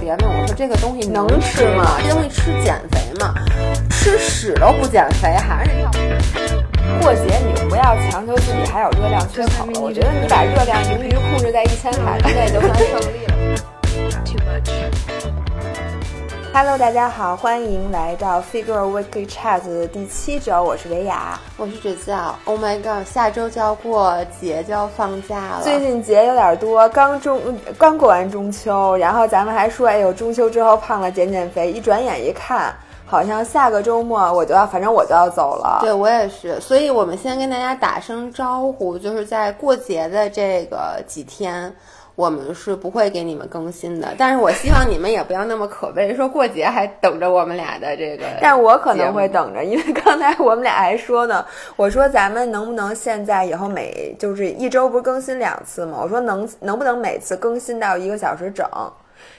别问我说这个东西能吃吃吗这东西吃减肥吗？吃屎都不减肥，还是那套。过节你不要强求自己还有热量缺口了，我觉得你把热量盈余控制在一千卡之内就算胜利了。too much. Hello，大家好，欢迎来到 Figure Weekly Chat 的第七周，我是维雅。我是指教，Oh my god，下周就要过节，就要放假了。最近节有点多，刚中刚过完中秋，然后咱们还说，哎呦，中秋之后胖了减减肥，一转眼一看，好像下个周末我就要，反正我就要走了。对我也是，所以我们先跟大家打声招呼，就是在过节的这个几天。我们是不会给你们更新的，但是我希望你们也不要那么可悲，说过节还等着我们俩的这个。但我可能会等着，因为刚才我们俩还说呢，我说咱们能不能现在以后每就是一周不是更新两次吗？我说能能不能每次更新到一个小时整？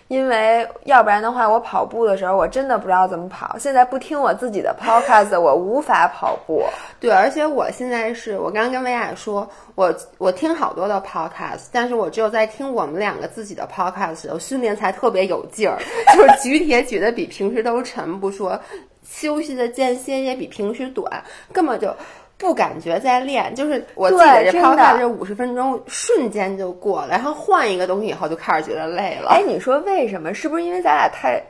因为要不然的话，我跑步的时候我真的不知道怎么跑。现在不听我自己的 podcast，我无法跑步。对，而且我现在是我刚跟薇娅说，我我听好多的 podcast，但是我只有在听我们两个自己的 podcast，我训练才特别有劲儿，就是举铁举的比平时都沉，不说休息的间歇也比平时短，根本就。不感觉在练，就是我记得这真的 podcast 这五十分钟瞬间就过了，然后换一个东西以后就开始觉得累了。哎，你说为什么？是不是因为咱俩太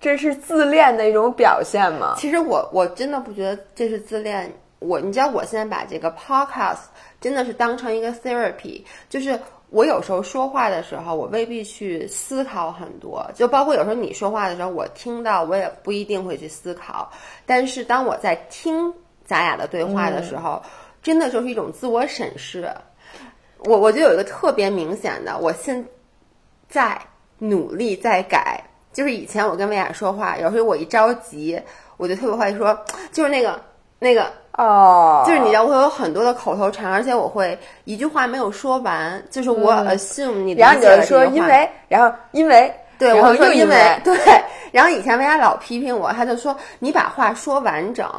这是自恋的一种表现吗？其实我我真的不觉得这是自恋。我你知道，我现在把这个 podcast 真的是当成一个 therapy，就是我有时候说话的时候，我未必去思考很多，就包括有时候你说话的时候，我听到我也不一定会去思考，但是当我在听咱俩的对话的时候，真的就是一种自我审视。我我就有一个特别明显的，我现在努力在改。就是以前我跟薇娅说话，有时候我一着急，我就特别会说，就是那个那个哦，就是你知道，我会有很多的口头禅，而且我会一句话没有说完，就是我 assume 你理解然后你就说因为，然后因为，对，然我会说因为 对，然后以前薇娅老批评我，他就说你把话说完整，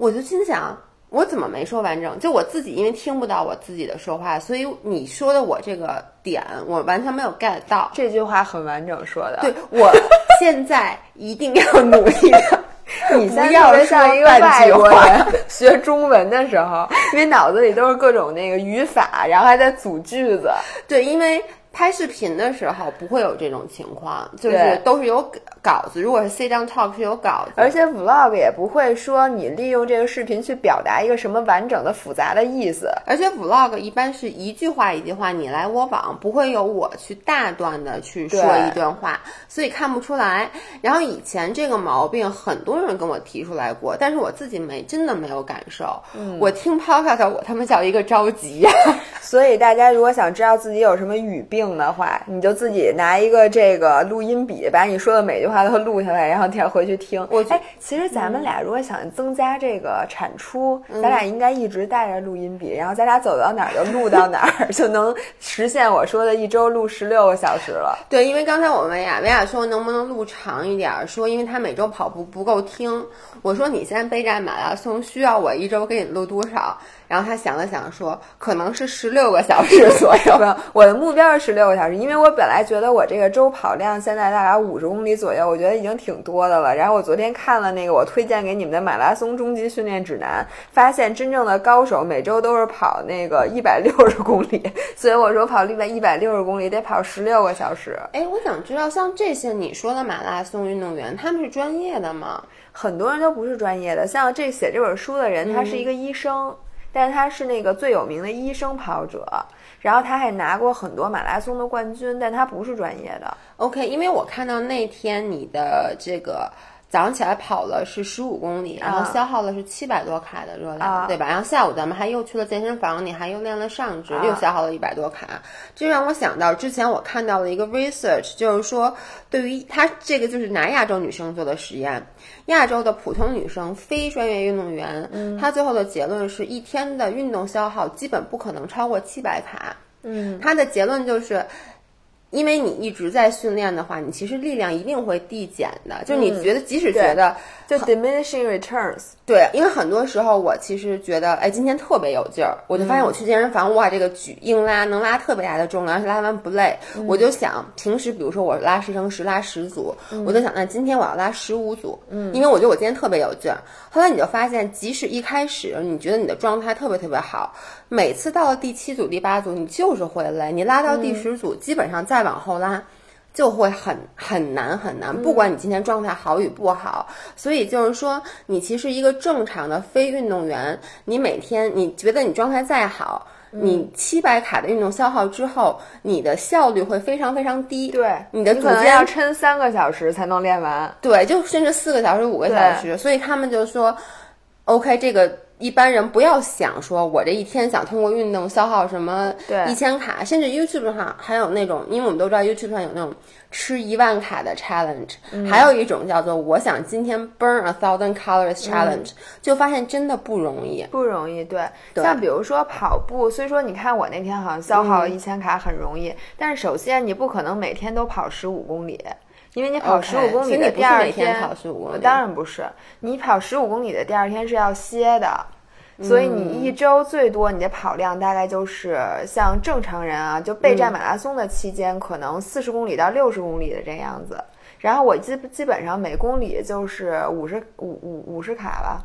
我就心想。我怎么没说完整？就我自己，因为听不到我自己的说话，所以你说的我这个点，我完全没有 get 到。这句话很完整说的。对，我现在一定要努力的。你不要像一个说半句外国话人 学中文的时候，因为脑子里都是各种那个语法，然后还在组句子。对，因为拍视频的时候不会有这种情况，就是都是有稿子。如果是 sit down talk 是有稿子，而且 vlog 也不会说你利用这个视频去表达一个什么完整的复杂的意思。而且 vlog 一般是一句话一句话你来我往，不会有我去大段的去说一段话，所以看不出来。然后以前这个毛病很多人跟我提出来过，但是我自己没真的没有感受。嗯我听 podcast 我他妈叫一个着急呀、所以大家如果想知道自己有什么语病的话，你就自己拿一个这个录音笔，把你说的每句话都录下来，然后第二回去听。我觉哎，其实咱们俩如果想增加这个产出，嗯咱俩应该一直带着录音笔，然后咱俩走到哪儿就录到哪儿，就能实现我说的一周录十六个小时了。对，因为刚才我问维亚，维亚说能不能录长一点儿，说因为他每周跑步不够听。我说你现在备战马拉松需要我一周给你录多少？然后他想了想说，可能是十六个小时 左右。吧，我的目标是十六个小时，因为我本来觉得我这个周跑量现在大概五十公里左右，我觉得已经挺多的了。然后我昨天看了那个我推荐给你们的马拉松终极训练指南，发现真正的高手每周都是跑那个 一百六十公里，所以我说跑一百一百六十公里得跑十六个小时。哎，我想知道，像这些你说的马拉松运动员，他们是专业的吗？很多人都不是专业的，像这写这本书的人，他是一个医生，但他是那个最有名的医生跑者，然后他还拿过很多马拉松的冠军，但他不是专业的。OK，因为我看到那天你的这个早上起来跑了是十五公里，然后消耗了是七百多卡的热量，啊对吧？然后下午咱们还又去了健身房，你还又练了上肢，啊又消耗了一百多卡。这让我想到之前我看到了一个 research，就是说对于他这个就是拿亚洲女生做的实验，亚洲的普通女生非专业运动员，她最后的结论是一天的运动消耗基本不可能超过七百卡。嗯，他的结论就是，因为你一直在训练的话，你其实力量一定会递减的。就是你觉得，即使觉得就 diminishing returns，对，因为很多时候我其实觉得，哎，今天特别有劲儿，我就发现我去健身房，哇，这个举硬拉能拉特别大的重量，而且拉完不累。我就想，平时比如说我拉十乘十拉十组，我就想，那今天我要拉十五组，嗯，因为我觉得我今天特别有劲儿。后来你就发现，即使一开始你觉得你的状态特别特别好，每次到了第七组、第八组，你就是会累。你拉到第十组，基本上再往后拉，就会很很难很难。不管你今天状态好与不好，所以就是说，你其实一个正常的非运动员，你每天你觉得你状态再好，你七百卡的运动消耗之后，你的效率会非常非常低。对，你的组可能要撑三个小时才能练完。对，就甚至四个小时、五个小时，所以他们就说，OK，这个一般人不要想说我这一天想通过运动消耗什么对。一千卡，甚至 YouTube 上还有那种，因为我们都知道 YouTube 上有那种吃一万卡的 challenge，、还有一种叫做我想今天 burn a thousand calories challenge，、就发现真的不容易。不容易，对，对。像比如说跑步，虽说你看我那天好像消耗了一千卡很容易，但是首先你不可能每天都跑十五公里，因为你跑十五公里的第二天跑15公里当然不是，你跑十五公里的第二天是要歇的。所以你一周最多你的跑量大概就是像正常人啊，就备战马拉松的期间，可能四十公里到六十公里的这样子。然后我基基本上每公里就是五十五五五十卡吧。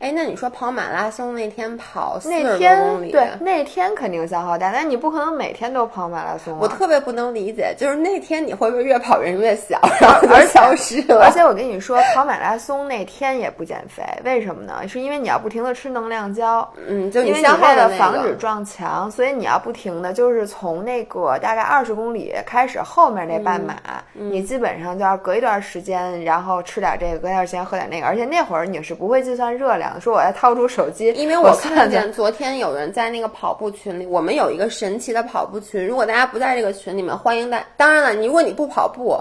哎，那你说跑马拉松那天跑四那十多公里，天对那天肯定消耗大，但你不可能每天都跑马拉松、啊。我特别不能理解，就是那天你会不会越跑人越小，然后消失了？而且我跟你说，跑马拉松那天也不减肥，为什么呢？是因为你要不停的吃能量胶，嗯，就你消耗的那个防止撞墙，所以你要不停的就是从那个大概二十公里开始后面那半马，嗯你基本上就要隔一段时间，然后吃点这个，隔一段时间喝点那个，而且那会儿你是不会计算热量的，说我要掏出手机，因为我看见昨天有人在那个跑步群里，我们有一个神奇的跑步群。如果大家不在这个群里面，欢迎大。当然了，你如果你不跑步，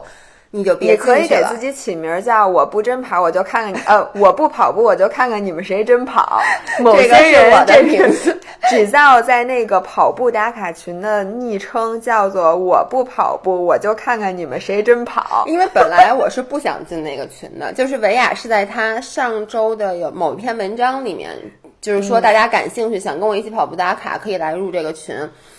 你就别也可以给自己起名儿叫“我不真跑，我就看看你”，呃，我不跑步，我就看看你们谁真跑。某 这个是些人我的这名字，只造在那个跑步打卡群的昵称叫做“我不跑步，我就看看你们谁真跑。因为本来我是不想进那个群的，就是维亚是在他上周的有某一篇文章里面，就是说大家感兴趣、想跟我一起跑步打卡，可以来入这个群。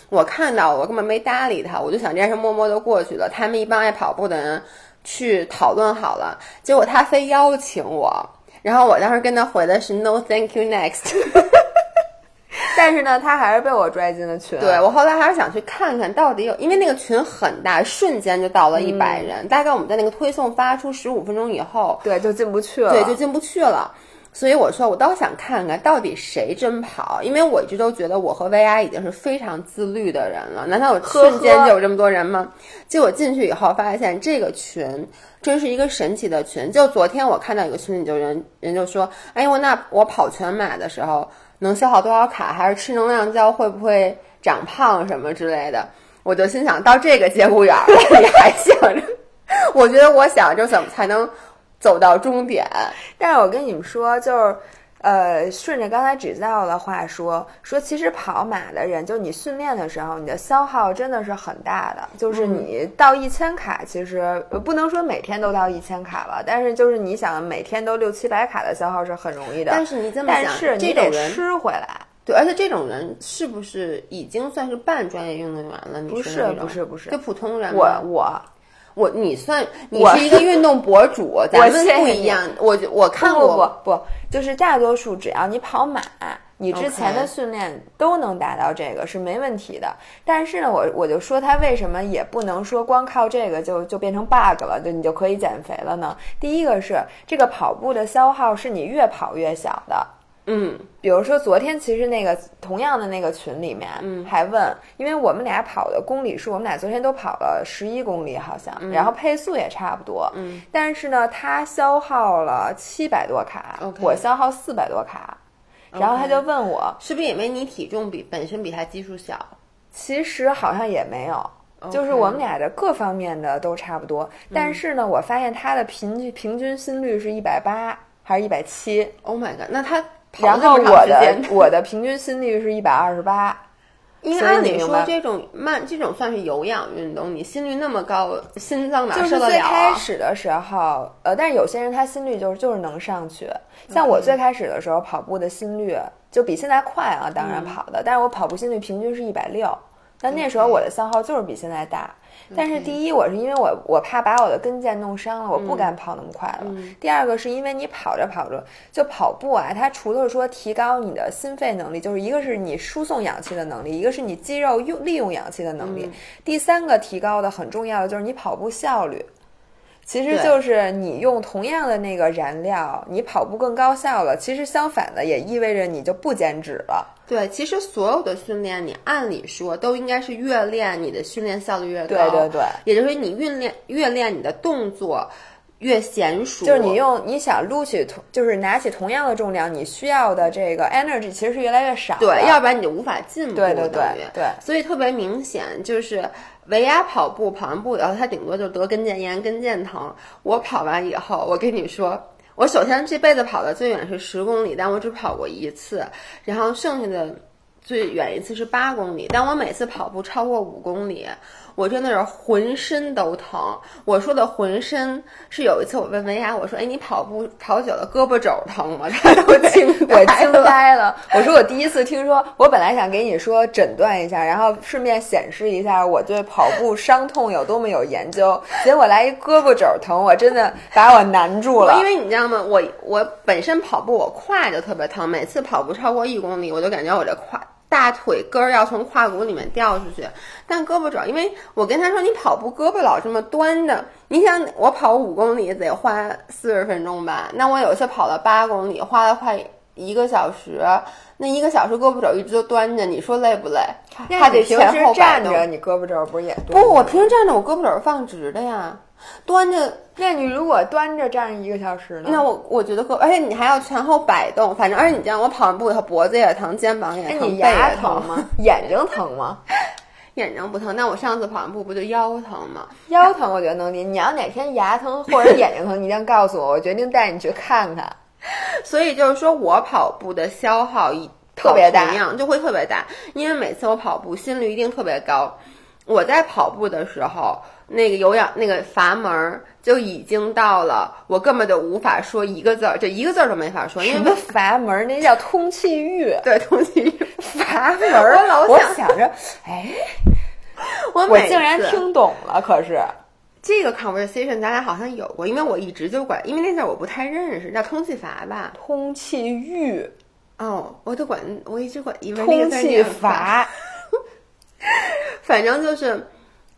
我看到，我根本没搭理他，我就想这件事默默的过去了。他们一帮爱跑步的人去讨论好了，结果他非邀请我，然后我当时跟他回的是 No thank you next。”，但是呢，他还是被我拽进了群。对我后来还是想去看看到底有，因为那个群很大，瞬间就到了一百人。大概我们在那个推送发出十五分钟以后，对，就进不去了。对，就进不去了。所以我说，我倒想看看到底谁真跑，因为我一直都觉得我和薇娅已经是非常自律的人了。难道有呵呵瞬间就有这么多人吗？结果进去以后发现这个群真是一个神奇的群。就昨天我看到有个群里就人人就说，哎呦，那我跑全马的时候能消耗多少卡？还是吃能量胶会不会长胖什么之类的？我就心想到这个节骨眼儿了，你还想着？我觉得我想着怎么才能走到终点。但是我跟你们说，就是。呃，顺着刚才指教的话说，说其实跑马的人，就你训练的时候，你的消耗真的是很大的。就是你到一千卡，其实呃不能说每天都到一千卡吧，但是就是你想每天都六七百卡的消耗是很容易的。但是你这么但想，是你得这种人吃回来。对，而且这种人是不是已经算是半专业运动员了？你不是不是不是就普通人我。我我你算你是一个 运动博主，咱们不一样。我就我看过，不不不，就是大多数只要你跑马，你之前的训练都能达到这个是没问题的。但是呢，我我就说他为什么也不能说光靠这个就就变成 bug 了，就你就可以减肥了呢？第一个是这个跑步的消耗是你越跑越小的。嗯，比如说昨天其实那个同样的那个群里面，嗯，还问，因为我们俩跑的公里数，我们俩昨天都跑了十一公里好像，然后配速也差不多，嗯，但是呢，他消耗了七百多卡我消耗四百多卡，然后他就问我，是不是因为你体重比本身比他基数小？其实好像也没有。就是我们俩的各方面的都差不多，但是呢，我发现他的平均平均心率是一百八还是一百七，Oh my god！那他跑然后我的我的平均心率是一百二十八，因为按理说这种慢这种算是有氧运动，你心率那么高，心脏哪就是受得了最开啊？始的时候，呃，但是有些人他心率就是就是能上去。像我最开始的时候跑步的心率就比现在快啊，当然跑的，但是我跑步心率平均是一百六，但那时候我的消耗就是比现在大。但是第一，我是因为我我怕把我的跟腱弄伤了，我不敢跑那么快了。第二个是因为你跑着跑着就跑步啊，它除了说提高你的心肺能力，就是一个是你输送氧气的能力，一个是你肌肉用利用氧气的能力。第三个提高的很重要的就是你跑步效率。其实就是你用同样的那个燃料，你跑步更高效了。其实相反的，也意味着你就不减脂了。对，其实所有的训练，你按理说都应该是越练你的训练效率越高。对对对，也就是说你越练越练你的动作越娴熟。就是你用你想撸起同，就是拿起同样的重量，你需要的这个 energy 其实是越来越少的。对，要不然你就无法进步。对对对对所以特别明显，就是维亚跑步跑完步以后，他顶多就得跟腱炎、跟腱疼。我跑完以后，我跟你说。我首先这辈子跑的最远是十公里，但我只跑过一次，然后剩下的最远一次是八公里，但我每次跑步超过五公里，我真的是浑身都疼。我说的浑身是有一次我问文雅，我说：“哎，你跑步跑久了胳膊肘疼吗？”他都惊我惊呆了。呆了。我说我第一次听说，我本来想给你说诊断一下，然后顺便显示一下我对跑步伤痛有多么有研究，结果来一胳膊肘疼，我真的把我难住了。因为你知道吗？我我本身跑步我胯就特别疼，每次跑步超过一公里，我就感觉我这胯大腿根儿要从胯骨里面掉出去。但胳膊肘，因为我跟他说你跑步胳膊老这么端着，你想我跑五公里得花四十分钟吧？那我有些跑了八公里，花了快一个小时，那一个小时胳膊肘一直都端着，你说累不累？还得前后站着，你胳膊肘不是也不，我平时站着，我胳膊肘是放直的呀，端着那你如果端着站一个小时呢？那我我觉得胳，而且你还要前后摆动，反正而且你这样，我跑完步以后脖子也疼，肩膀也哎，疼，你牙疼吗？眼睛疼吗？眼睛不疼。那我上次跑完步不就腰疼吗？腰疼我觉得能理解。你要哪天牙疼或者眼睛疼，你一定告诉我，我决定带你去看看。所以就是说我跑步的消耗一特别大同样就会特别大，因为每次我跑步心率一定特别高。我在跑步的时候，那个有氧那个阀门儿就已经到了，我根本就无法说一个字儿，就一个字儿都没法说，因为阀门？那叫通气域。对通气域，阀门儿，我老想想着，哎，我我竟然听懂了。可是，这个 conversation 咱俩好像有过，因为我一直就管，因为那字儿我不太认识，叫通气阀吧？通气域、哦，我都管，我一直管因为那通个字儿气念阀，反正就是，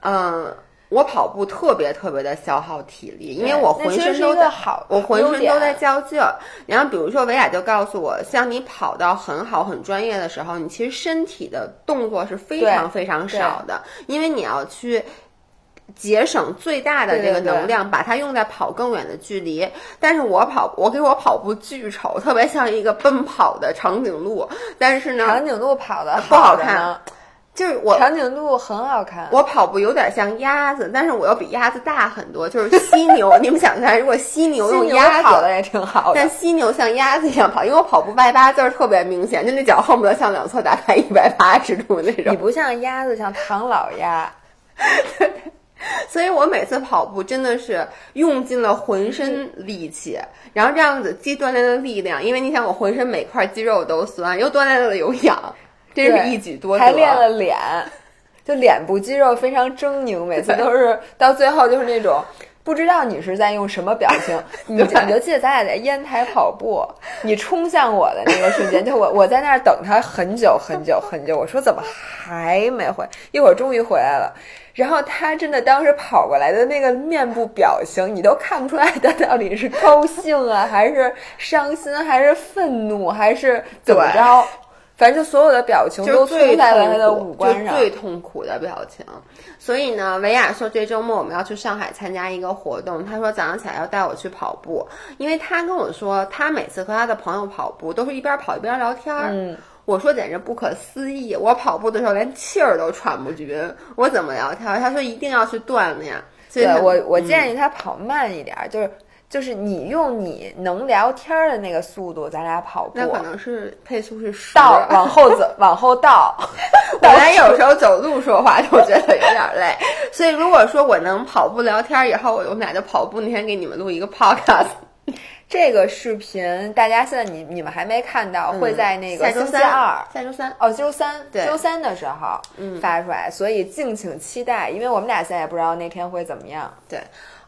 嗯、我跑步特别特别的消耗体力，因为我浑身都在，好，我浑身都在较劲儿。然后比如说维亚就告诉我，像你跑到很好很专业的时候，你其实身体的动作是非常非常少的，因为你要去。节省最大的这个对对对能量，把它用在跑更远的距离。但是我跑，我给我跑步巨丑，特别像一个奔跑的长颈鹿。但是呢，长颈鹿跑的不好看呢，就是我长颈鹿很好看。我跑步有点像鸭子，但是我又比鸭子大很多，就是犀牛。你们想看，如果犀牛用鸭子，跑的也挺好的但。犀牛像鸭子一样跑，因为我跑步外八字儿特别明显，就那脚恨不得向两侧打开一百八十度那种。你不像鸭子，像唐老鸭。所以我每次跑步真的是用尽了浑身力气，然后这样子既锻炼了力量，因为你想我浑身每块肌肉都酸，又锻炼了有氧，真是一举多得。还练了脸，就脸部肌肉非常狰狞，每次都是到最后就是那种。不知道你是在用什么表情，你就你就记得咱俩在烟台跑步，你冲向我的那个瞬间，就我我在那儿等他很久很久很久，我说怎么还没回？一会儿终于回来了，然后他真的当时跑过来的那个面部表情，你都看不出来他到底是高兴啊，还是伤心，还是愤怒，还是怎么着？反正就所有的表情都出在了他的五官上。最痛苦的表情。所以呢，维亚说这周末我们要去上海参加一个活动，他说早上起来要带我去跑步，因为他跟我说，他每次和他的朋友跑步都是一边跑一边聊天儿。嗯，我说简直不可思议，我跑步的时候连气儿都喘不匀，我怎么聊天儿？他说一定要去锻炼。所以对我，我嗯建议他跑慢一点儿，就是就是你用你能聊天的那个速度，咱俩跑步，那可能是配速是十，倒往后走，往后倒。我连有时候走路说话都觉得有点累，所以如果说我能跑步聊天，以后我们俩就跑步那天给你们录一个 podcast。这个视频大家现在你你们还没看到，会在那个星期二、下周三哦，周三周三的时候发出来，所以敬请期待。因为我们俩现在也不知道那天会怎么样。对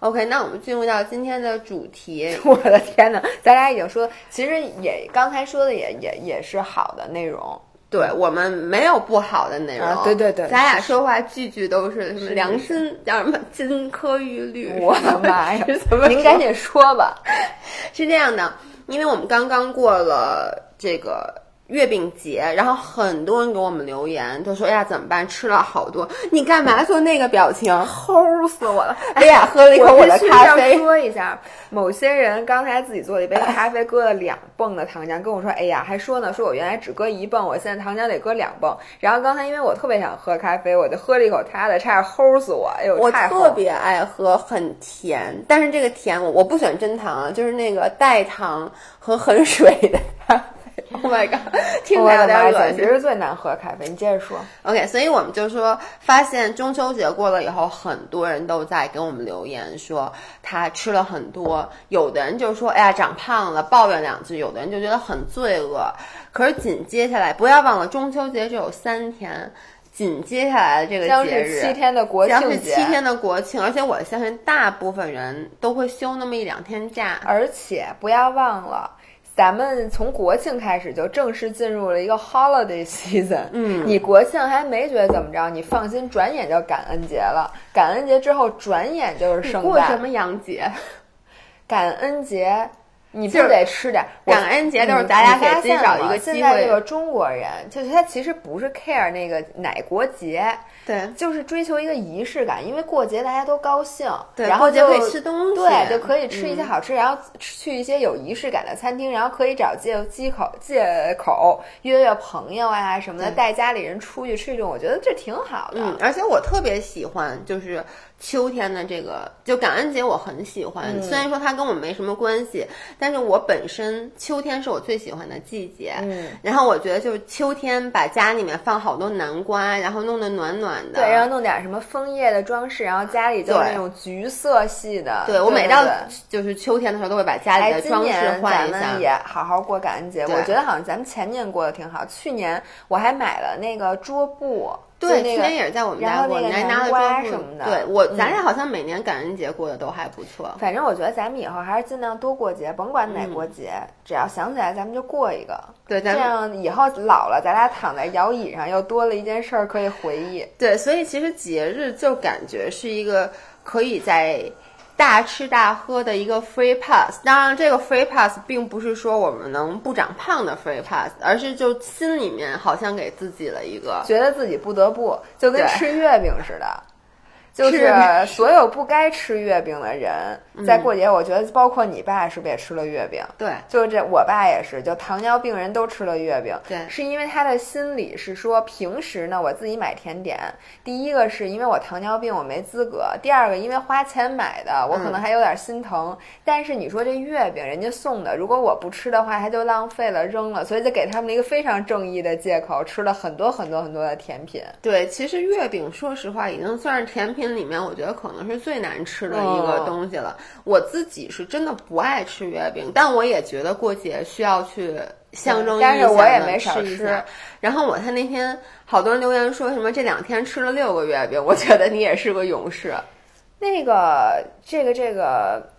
，OK，那我们进入到今天的主题。我的天呐，咱俩已经说，其实也刚才说的也也也是好的内容。对我们没有不好的内容，啊、对对对，咱俩说话句句都是什么良心，叫什么金科玉律。我的妈呀！么您赶紧说吧。是这样的，因为我们刚刚过了这个月饼节，然后很多人给我们留言，都说：“哎呀，怎么办？吃了好多，你干嘛做那个表情？齁死我了！” 哎呀，喝了一口我的咖啡。说一下，某些人刚才自己做了一杯咖啡，搁了两泵的糖浆，跟我说：“哎呀，还说呢，说我原来只搁一泵，我现在糖浆得搁两泵。”然后刚才因为我特别想喝咖啡，我就喝了一口他的，差点齁死我。哎呦，我特别爱喝很甜，但是这个甜我我不喜欢真糖啊，就是那个代糖和很水的咖啡。Oh my god！听起来有点恶心。简直是最难喝的咖啡。你接着说。OK，所以我们就说，发现中秋节过了以后，很多人都在给我们留言说他吃了很多，有的人就说哎呀长胖了，抱怨两句；有的人就觉得很罪恶。可是紧接下来，不要忘了中秋节只有三天。紧接下来的这个节日，七天的国庆节，七天的国庆，而且我相信大部分人都会休那么一两天假。而且不要忘了。咱们从国庆开始就正式进入了一个 holiday season。嗯，你国庆还没觉得怎么着，你放心，转眼就感恩节了。感恩节之后，转眼就是圣诞。过什么洋节？感恩节，你不得吃点？感恩节都是大家给自己找一个机会。现在这个中国人，就是他其实不是 care 那个哪国节。对，就是追求一个仪式感，因为过节大家都高兴，对，然后就可以吃东西，对，就可以吃一些好吃，嗯、然后去一些有仪式感的餐厅，然后可以找借机口借口约约朋友啊什么的，带家里人出去吃一顿，我觉得这挺好的。嗯，而且我特别喜欢就是秋天的这个，就感恩节我很喜欢，嗯、虽然说它跟我没什么关系，但是我本身秋天是我最喜欢的季节。嗯，然后我觉得就是秋天把家里面放好多南瓜，然后弄得暖暖。的对，然后弄点什么枫叶的装饰，然后家里就是那种橘色系的。对我每到就是秋天的时候，都会把家里的装饰换一下。咱们也好好过感恩节。我觉得好像咱们前年过得挺好，去年我还买了那个桌布。对，去年也是在我们家过，你还拿了桌布什么的。对我，咱俩好像每年感恩节过得都还不错。反正我觉得咱们以后还是尽量多过节，甭管哪过节，只要想起来咱们就过一个。对，这样以后老了，咱俩躺在摇椅上，又多了一件事儿可以回忆。对，所以其实节日就感觉是一个可以在。大吃大喝的一个 free pass，当然这个 free pass 并不是说我们能不长胖的 free pass，而是就心里面好像给自己了一个觉得自己不得不，就跟吃月饼似的。就是 所有不该吃月饼的人，在过节，我觉得包括你爸是不是也吃了月饼？对，就这，我爸也是，就糖尿病人都吃了月饼。对，是因为他的心理是说，平时呢我自己买甜点，第一个是因为我糖尿病我没资格，第二个因为花钱买的，我可能还有点心疼。嗯、但是你说这月饼人家送的，如果我不吃的话，他就浪费了扔了，所以就给他们一个非常正义的借口，吃了很多很多很多的甜品。对，其实月饼说实话已经算是甜品里面，我觉得。可能是最难吃的一个东西了。哦、我自己是真的不爱吃月饼，但我也觉得过节需要去象征一下但是我也没少吃。然后我看那天好多人留言说什么这两天吃了六个月饼，我觉得你也是个勇士。那个，这个，这个。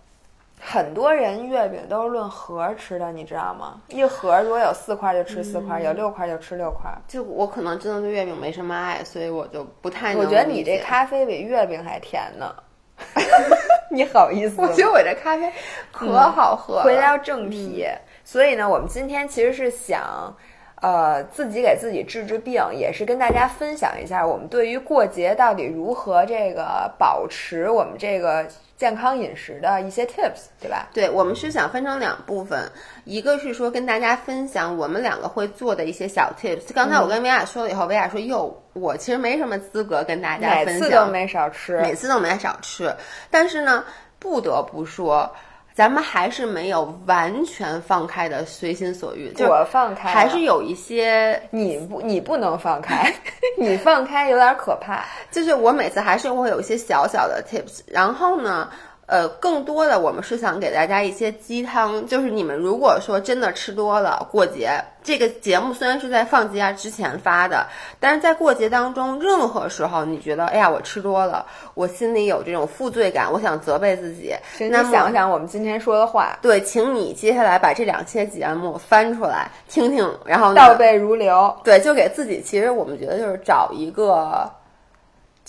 很多人月饼都是论盒吃的，你知道吗？一盒如果有四块就吃四块，嗯、有六块就吃六块。就我可能真的对月饼没什么爱，所以我就不太。我觉得你这咖啡比月饼还甜呢。你好意思？我觉得我这咖啡可好喝了。嗯、回到正题，嗯、所以呢，我们今天其实是想。呃，自己给自己治治病，也是跟大家分享一下我们对于过节到底如何这个保持我们这个健康饮食的一些 tips，对吧？对，我们是想分成两部分，一个是说跟大家分享我们两个会做的一些小 tips。刚才我跟维亚说了以后，维亚说哟，我其实没什么资格跟大家分享，每次都没少吃，每次都没少吃。但是呢，不得不说。咱们还是没有完全放开的随心所欲，就我放开了还是有一些，你不你不能放开，你放开有点可怕。就是我每次还是会有一些小小的 tips，然后呢。呃，更多的我们是想给大家一些鸡汤，就是你们如果说真的吃多了，过节这个节目虽然是在放节假之前发的，但是在过节当中，任何时候你觉得，哎呀，我吃多了，我心里有这种负罪感，我想责备自己，那么想想我们今天说的话，对，请你接下来把这两期节目翻出来听听，然后倒背如流，对，就给自己，其实我们觉得就是找一个。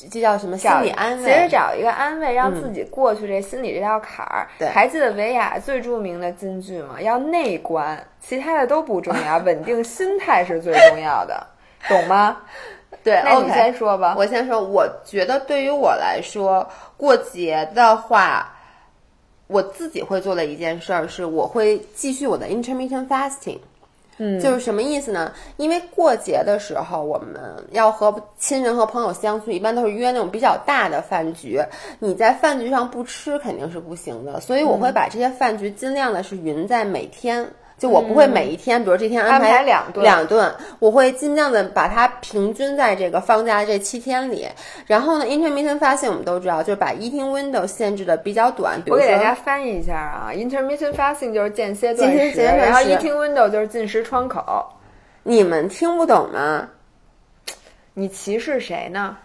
这叫什么心理安慰？其实找一个安慰，让自己过去这心理这道坎儿。对，还记得维亚最著名的金句吗？要内观，其他的都不重要，稳定心态是最重要的，懂吗？对，那你先说吧。我先说，我觉得对于我来说，过节的话，我自己会做的一件事儿是，我会继续我的 intermittent fasting。嗯，就是什么意思呢？因为过节的时候，我们要和亲人和朋友相聚，一般都是约那种比较大的饭局。你在饭局上不吃肯定是不行的，所以我会把这些饭局尽量的是匀在每天。就我不会每一天，比如这天安排两顿，两顿，我会尽量的把它平均在这个放假的这七天里。然后呢，intermittent fasting 我们都知道，就是把 eating window 限制的比较短。我给大家翻译一下啊，intermittent fasting 就是间歇断食，然后 eating window 就是进食窗口。你们听不懂吗？你歧视谁呢？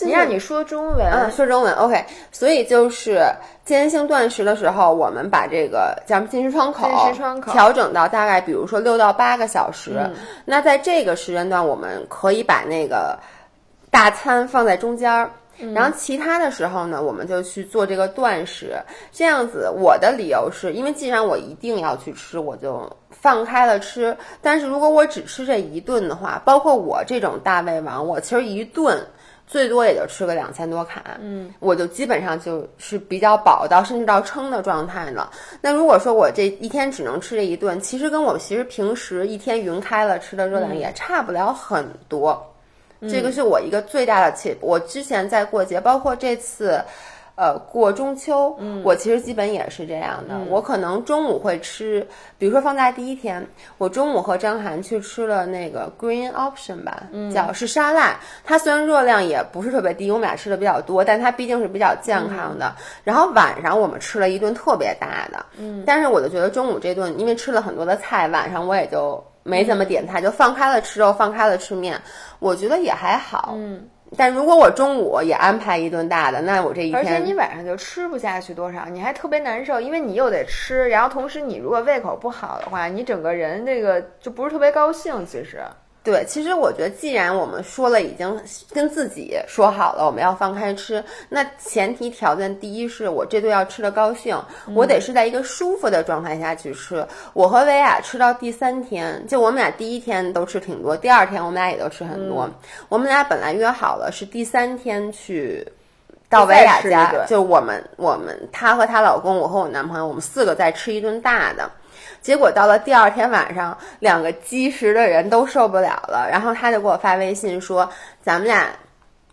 你让你说中文，嗯，说中文，OK。所以就是间歇性断食的时候，我们把这个咱们进食窗口进食窗口调整到大概，比如说六到八个小时。那在这个时间段，我们可以把那个大餐放在中间儿，然后其他的时候呢，我们就去做这个断食。这样子，我的理由是因为既然我一定要去吃，我就放开了吃。但是如果我只吃这一顿的话，包括我这种大胃王，我其实一顿。最多也就吃个两千多卡，嗯，我就基本上就是比较饱到甚至到撑的状态了。那如果说我这一天只能吃这一顿，其实跟我其实平时一天匀开了吃的热量也差不了很多。这个是我一个最大的 tip。我之前在过节，包括这次。呃，过中秋，我其实基本也是这样的。我可能中午会吃，比如说放假第一天，我中午和张涵去吃了那个 green option 吧，叫是沙拉。它虽然热量也不是特别低，我们俩吃的比较多，但它毕竟是比较健康的。然后晚上我们吃了一顿特别大的，嗯，但是我就觉得中午这顿因为吃了很多的菜，晚上我也就没怎么点菜，就放开了吃肉，放开了吃面，我觉得也还好，嗯。但如果我中午也安排一顿大的，那我这一天，而且你晚上就吃不下去多少，你还特别难受，因为你又得吃，然后同时你如果胃口不好的话，你整个人这个就不是特别高兴，其实。对，其实我觉得，既然我们说了，已经跟自己说好了，我们要放开吃，那前提条件第一是我这顿要吃的高兴，我得是在一个舒服的状态下去吃。我和维亚吃到第三天，就我们俩第一天都吃挺多，第二天我们俩也都吃很多。我们俩本来约好了是第三天去到维亚家，就我们我们她和她老公，我和我男朋友，我们四个再吃一顿大的。结果到了第二天晚上，两个积食的人都受不了了，然后他就给我发微信说：“咱们俩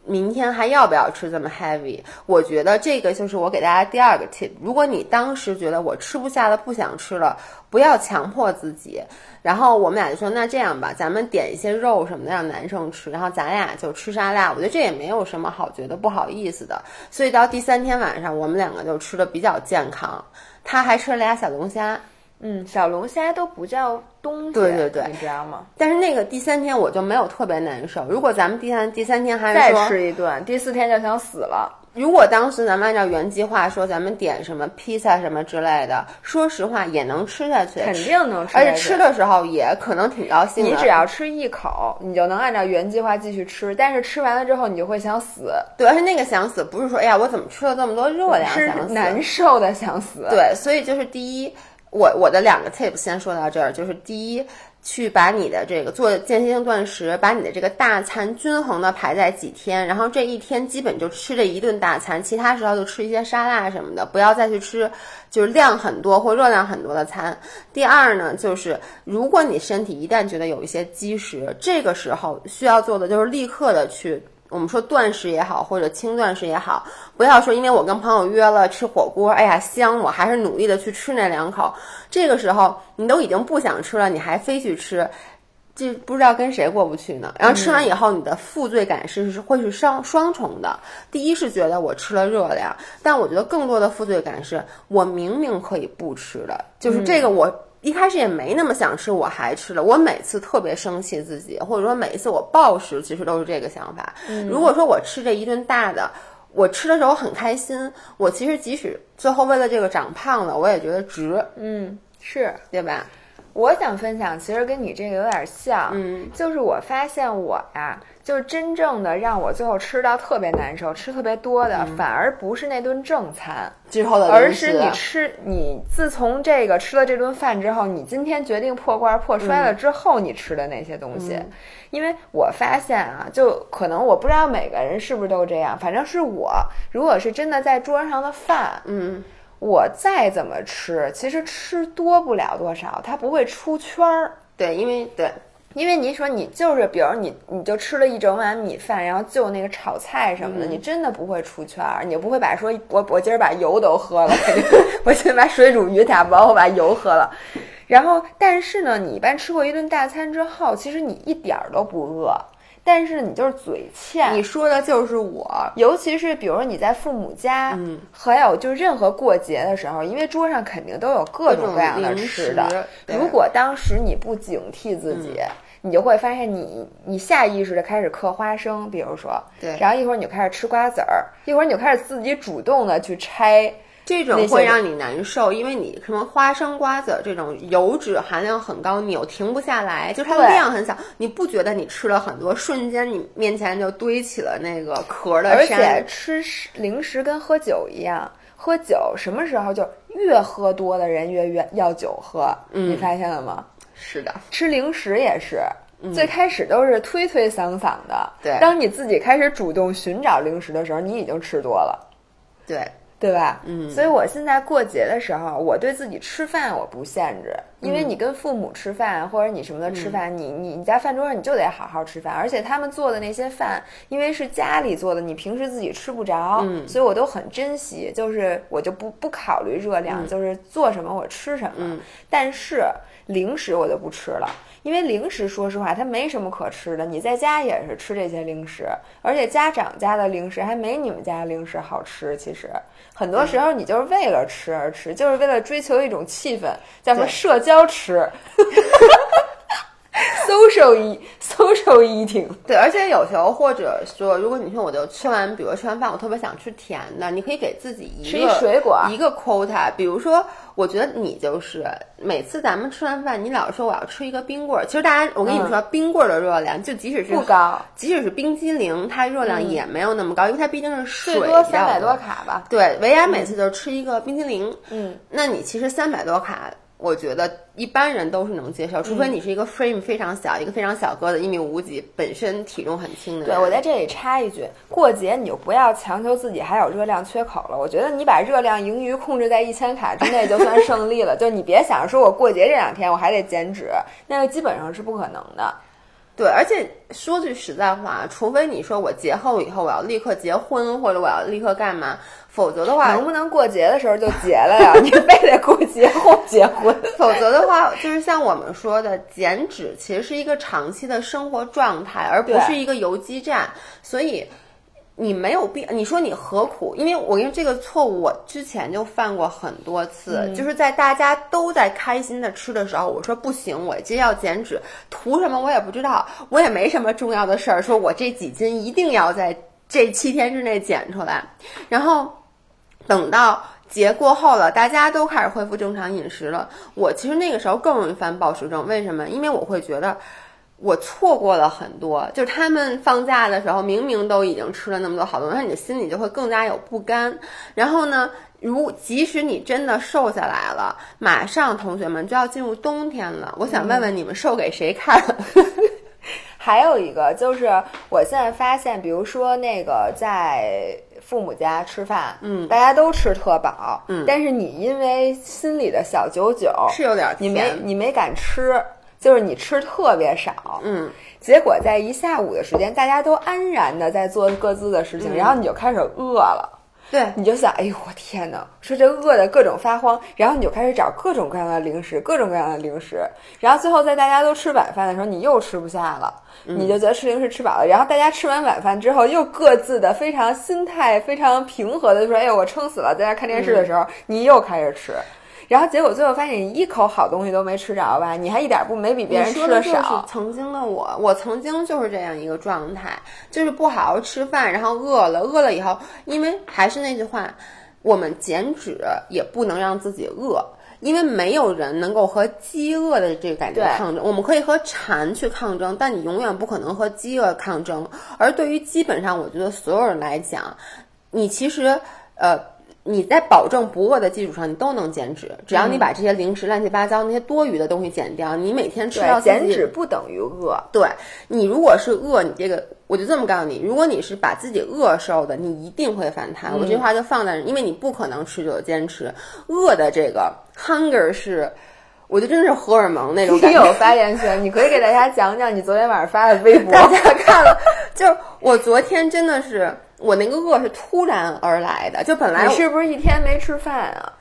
明天还要不要吃这么 heavy？” 我觉得这个就是我给大家第二个 tip。如果你当时觉得我吃不下了，不想吃了，不要强迫自己。然后我们俩就说：“那这样吧，咱们点一些肉什么的让男生吃，然后咱俩就吃沙拉。”我觉得这也没有什么好觉得不好意思的。所以到第三天晚上，我们两个就吃的比较健康。他还吃了俩小龙虾。嗯，小龙虾都不叫东西，对对对，你知道吗？但是那个第三天我就没有特别难受。如果咱们第三第三天还再吃一顿，第四天就想死了。如果当时咱们按照原计划说，咱们点什么披萨什么之类的，说实话也能吃下去，肯定能吃。而且吃的时候也可能挺高兴的。你只要吃一口，你就能按照原计划继续吃。但是吃完了之后，你就会想死。对，而且那个想死不是说，哎呀，我怎么吃了这么多热量，是难受的想死。对，所以就是第一。我我的两个 tip 先说到这儿，就是第一，去把你的这个做间歇性断食，把你的这个大餐均衡的排在几天，然后这一天基本就吃这一顿大餐，其他时候就吃一些沙拉什么的，不要再去吃就是量很多或热量很多的餐。第二呢，就是如果你身体一旦觉得有一些积食，这个时候需要做的就是立刻的去。我们说断食也好，或者轻断食也好，不要说因为我跟朋友约了吃火锅，哎呀香，我还是努力的去吃那两口。这个时候你都已经不想吃了，你还非去吃，这不知道跟谁过不去呢。然后吃完以后，你的负罪感是是会是双双重的。第一是觉得我吃了热量，但我觉得更多的负罪感是我明明可以不吃的，就是这个我。一开始也没那么想吃，我还吃了。我每次特别生气自己，或者说每一次我暴食，其实都是这个想法。如果说我吃这一顿大的，我吃的时候很开心，我其实即使最后为了这个长胖了，我也觉得值。嗯，是对吧？我想分享，其实跟你这个有点像。嗯，就是我发现我呀。就是真正的让我最后吃到特别难受、吃特别多的，反而不是那顿正餐之后的，而是你吃你自从这个吃了这顿饭之后，你今天决定破罐破摔了之后，你吃的那些东西。因为我发现啊，就可能我不知道每个人是不是都这样，反正是我，如果是真的在桌上的饭，嗯，我再怎么吃，其实吃多不了多少，它不会出圈儿。对，因为对。因为你说你就是，比如你你就吃了一整碗米饭，然后就那个炒菜什么的，你真的不会出圈儿，你不会把说我我今儿把油都喝了，我今儿 把水煮鱼打包，我把油喝了，然后但是呢，你一般吃过一顿大餐之后，其实你一点儿都不饿。但是你就是嘴欠，你说的就是我，尤其是比如说你在父母家，嗯，还有就任何过节的时候，因为桌上肯定都有各种各样的吃的。如果当时你不警惕自己，你就会发现你你下意识的开始嗑花生，比如说，对，然后一会儿你就开始吃瓜子儿，一会儿你就开始自己主动的去拆。这种会让你难受，因为你什么花生、瓜子这种油脂含量很高，你又停不下来，就它的量很小，你不觉得你吃了很多，瞬间你面前就堆起了那个壳的山。而且吃零食跟喝酒一样，喝酒什么时候就越喝多的人越越要酒喝，你发现了吗？是的，吃零食也是，最开始都是推推搡搡的，对，当你自己开始主动寻找零食的时候，你已经吃多了，对。对吧？嗯，所以我现在过节的时候，我对自己吃饭我不限制，因为你跟父母吃饭或者你什么的吃饭，你你你在饭桌上你就得好好吃饭，而且他们做的那些饭，因为是家里做的，你平时自己吃不着，嗯。所以我都很珍惜，就是我就不不考虑热量，就是做什么我吃什么，但是零食我就不吃了。因为零食，说实话，它没什么可吃的。你在家也是吃这些零食，而且家长家的零食还没你们家零食好吃。其实很多时候你就是为了吃而吃，就是为了追求一种气氛，叫什么社交吃。social eat，social eating。对，而且有时候或者说，如果你说我就吃完，比如吃完饭，我特别想吃甜的，你可以给自己一个水果一个 quota。比如说，我觉得你就是每次咱们吃完饭，你老说我要吃一个冰棍儿。其实大家，我跟你们说，冰棍儿的热量就即使是不高，即使是冰激凌，它热量也没有那么高，因为它毕竟是水，最多三百多卡吧。对，维亚每次就吃一个冰激凌，嗯，那你其实三百多卡。我觉得一般人都是能接受，除非你是一个 frame 非常小、一个非常小个子，一米五几，本身体重很轻的。对我在这里插一句，过节你就不要强求自己还有热量缺口了。我觉得你把热量盈余控制在一千卡之内就算胜利了。就你别想着说我过节这两天我还得减脂，那个基本上是不可能的。对，而且说句实在话，除非你说我节后以后我要立刻结婚，或者我要立刻干嘛，否则的话，能不能过节的时候就结了呀？你非得过节后结婚？否则的话，就是像我们说的，减脂其实是一个长期的生活状态，而不是一个游击战，所以。你没有必，你说你何苦？因为我因为这个错误，我之前就犯过很多次，就是在大家都在开心的吃的时候，我说不行，我今天要减脂，图什么我也不知道，我也没什么重要的事儿，说我这几斤一定要在这七天之内减出来，然后等到节过后了，大家都开始恢复正常饮食了，我其实那个时候更容易犯暴食症，为什么？因为我会觉得。我错过了很多，就是他们放假的时候，明明都已经吃了那么多好东西，你的心里就会更加有不甘。然后呢，如即使你真的瘦下来了，马上同学们就要进入冬天了。我想问问你们瘦给谁看？还有一个就是，我现在发现，比如说那个在父母家吃饭，嗯，大家都吃特饱，嗯，但是你因为心里的小九九是有点，你没你没敢吃。就是你吃特别少，嗯，结果在一下午的时间，大家都安然的在做各自的事情，然后你就开始饿了。对，你就想，哎呦我天呐，说这饿的各种发慌，然后你就开始找各种各样的零食，各种各样的零食，然后最后在大家都吃晚饭的时候，你又吃不下了，你就觉得吃零食吃饱了，然后大家吃完晚饭之后，又各自的非常心态非常平和的说，哎呦我撑死了，在家看电视的时候，你又开始吃。然后结果最后发现你一口好东西都没吃着吧？你还一点不没比别人吃的少。曾经的我，我曾经就是这样一个状态，就是不好好吃饭，然后饿了，饿了以后，因为还是那句话，我们减脂也不能让自己饿，因为没有人能够和饥饿的这个感觉抗争。我们可以和馋去抗争，但你永远不可能和饥饿抗争。而对于基本上我觉得所有人来讲，你其实呃。你在保证不饿的基础上，你都能减脂。只要你把这些零食、乱七八糟那些多余的东西减掉，你每天吃到减脂不等于饿。对你如果是饿，你这个我就这么告诉你，如果你是把自己饿瘦的，你一定会反弹。我这句话就放在，因为你不可能持久的坚持。饿的这个 hunger 是，我觉得真是荷尔蒙那种。你 有发言权，你可以给大家讲讲你昨天晚上发的微博。大家看了，就是我昨天真的是。我那个饿是突然而来的，就本来你是不是一天没吃饭啊？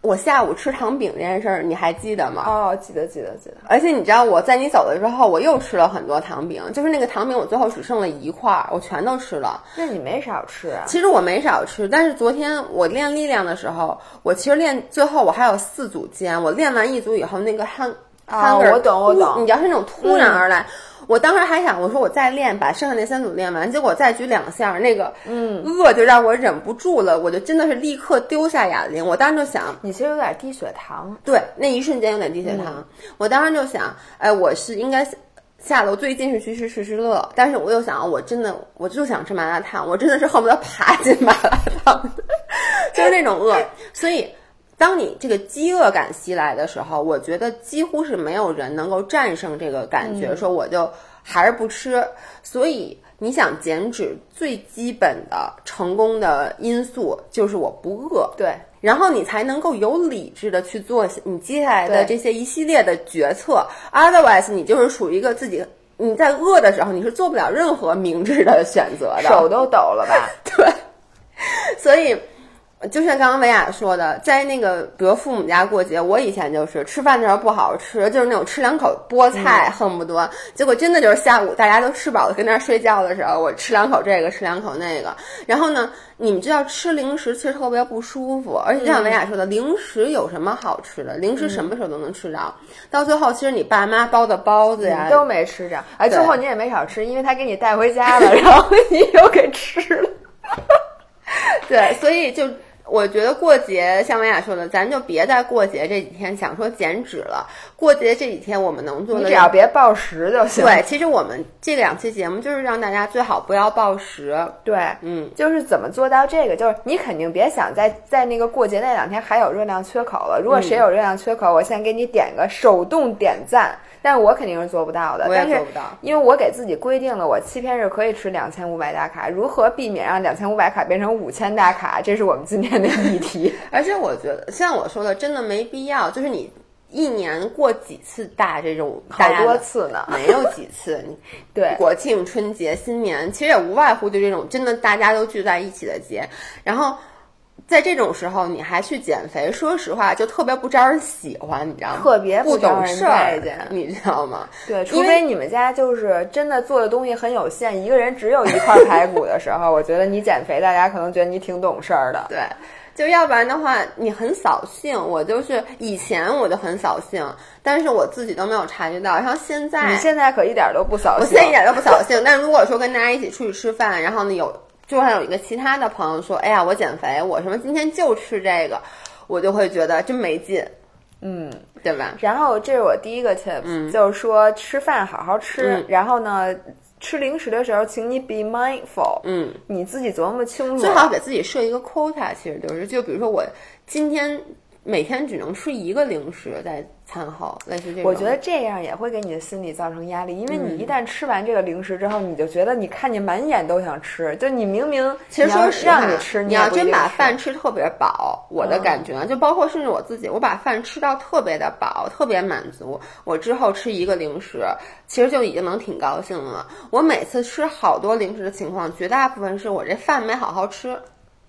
我下午吃糖饼这件事儿你还记得吗？哦，记得记得记得。而且你知道我在你走的时候，我又吃了很多糖饼，就是那个糖饼我最后只剩了一块儿，我全都吃了。那你没少吃啊？其实我没少吃，但是昨天我练力量的时候，我其实练最后我还有四组肩，我练完一组以后那个汗。啊，我懂我懂。你知道是那种突然而来，我当时还想，我说我再练，把剩下那三组练完，结果再举两下，那个嗯饿就让我忍不住了，我就真的是立刻丢下哑铃。我当时就想，你其实有点低血糖。对，那一瞬间有点低血糖。我当时就想，哎，我是应该下楼最近是去吃吃吃乐，但是我又想，我真的我就想吃麻辣烫，我真的是恨不得爬进麻辣烫，就是那种饿，所以。当你这个饥饿感袭来的时候，我觉得几乎是没有人能够战胜这个感觉，说我就还是不吃。所以你想减脂，最基本的成功的因素就是我不饿，对，然后你才能够有理智的去做你接下来的这些一系列的决策。Otherwise，你就是属于一个自己你在饿的时候，你是做不了任何明智的选择的，手都抖了吧？对，所以。就像刚刚维亚说的，在那个比如父母家过节，我以前就是吃饭的时候不好吃，就是那种吃两口菠菜恨不得，结果真的就是下午大家都吃饱了跟那儿睡觉的时候，我吃两口这个，吃两口那个。然后呢，你们知道吃零食其实特别不舒服，而且就像维亚说的，零食有什么好吃的？零食什么时候都能吃着，到最后其实你爸妈包的包子呀都没吃着，哎，最后你也没少吃，因为他给你带回家了，然后你又给吃了。对，所以就。我觉得过节像维亚说的，咱就别在过节这几天想说减脂了。过节这几天我们能做的，只要别暴食就行。对，其实我们这两期节目就是让大家最好不要暴食。对，嗯，就是怎么做到这个？就是你肯定别想在在那个过节那两天还有热量缺口了。如果谁有热量缺口，我先给你点个手动点赞。但我肯定是做不到的，我也做不到，因为我给自己规定了，我七天是可以吃两千五百大卡。如何避免让两千五百卡变成五千大卡？这是我们今天的议题。而且我觉得，像我说的，真的没必要。就是你一年过几次大这种，好多次呢，没有几次。对，国庆、春节、新年，其实也无外乎就这种真的大家都聚在一起的节，然后。在这种时候，你还去减肥，说实话就特别不招人喜欢，你知道吗？特别不懂事儿，见，你知道吗？对，除非你们家就是真的做的东西很有限，一个人只有一块排骨的时候，我觉得你减肥，大家可能觉得你挺懂事儿的。对，就要不然的话，你很扫兴。我就是以前我就很扫兴，但是我自己都没有察觉到。然后现在，你现在可一点都不扫兴，我现在一点都不扫兴。但如果说跟大家一起出去吃饭，然后呢有。就还有一个其他的朋友说：“哎呀，我减肥，我什么今天就吃这个，我就会觉得真没劲，嗯，对吧？”然后这是我第一个 tip，就是说吃饭好好吃，然后呢，吃零食的时候，请你 be mindful，嗯，你自己琢磨清楚，最好给自己设一个 quota，其实就是，就比如说我今天每天只能吃一个零食在餐后，类似这种。我觉得这样也会给你的心理造成压力，因为你一旦吃完这个零食之后，你就觉得你看见满眼都想吃，就你明明其实说实话，让你吃，你要真把饭吃吃特别饱，我的感觉就包括甚至我自己，我把饭吃到特别的饱，特别满足，我之后吃一个零食，其实就已经能挺高兴了。我每次吃好多零食的情况，绝大部分是我这饭没好好吃。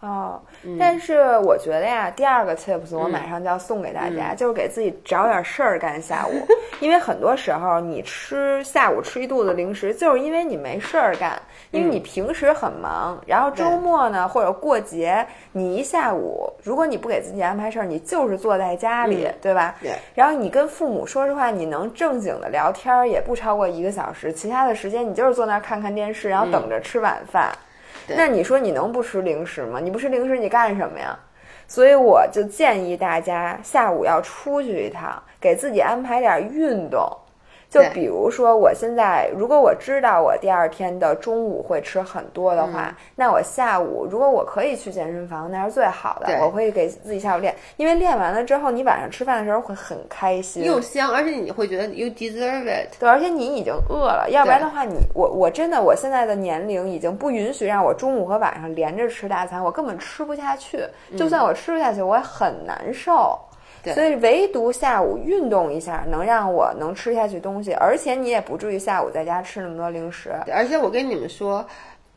哦，但是我觉得呀，第二个 tips 我马上就要送给大家，就是给自己找点事儿干下午，因为很多时候你吃下午吃一肚子零食，就是因为你没事儿干，因为你平时很忙，然后周末呢或者过节，你一下午如果你不给自己安排事儿，你就是坐在家里，对吧？对。然后你跟父母说实话，你能正经的聊天也不超过一个小时，其他的时间你就是坐那儿看看电视，然后等着吃晚饭。那你说你能不吃零食吗？你不吃零食你干什么呀？所以我就建议大家下午要出去一趟，给自己安排点运动。就比如说，我现在如果我知道我第二天的中午会吃很多的话，那我下午如果我可以去健身房，那是最好的。我会给自己下午练，因为练完了之后，你晚上吃饭的时候会很开心，又香，而且你会觉得 you deserve it。对，而且你已经饿了，要不然的话，你我我真的我现在的年龄已经不允许让我中午和晚上连着吃大餐，我根本吃不下去。就算我吃不下去，我也很难受。所以唯独下午运动一下，能让我能吃下去东西，而且你也不至于下午在家吃那么多零食。而且我跟你们说，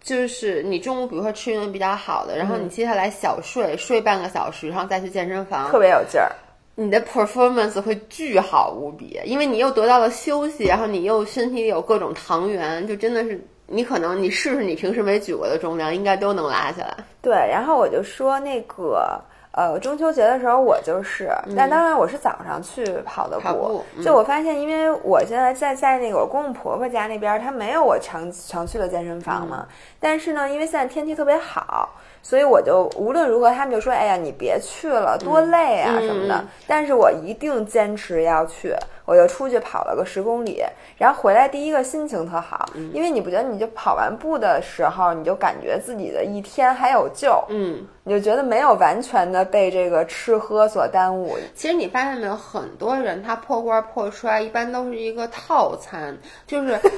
就是你中午比如说吃一顿比较好的，然后你接下来小睡睡半个小时，然后再去健身房，特别有劲儿。你的 performance 会巨好无比，因为你又得到了休息，然后你又身体里有各种糖原，就真的是你可能你试试你平时没举过的重量，应该都能拉下来。对，然后我就说那个。呃，中秋节的时候我就是，但当然我是早上去跑的步。就我发现，因为我现在在在那个我公公婆婆家那边，他没有我常常去的健身房嘛。但是呢，因为现在天气特别好，所以我就无论如何，他们就说：“哎呀，你别去了，多累啊什么的。”但是我一定坚持要去。我就出去跑了个十公里，然后回来第一个心情特好，因为你不觉得你就跑完步的时候，你就感觉自己的一天还有救，嗯，你就觉得没有完全的被这个吃喝所耽误。其实你发现没有，很多人他破罐破摔一般都是一个套餐，就是。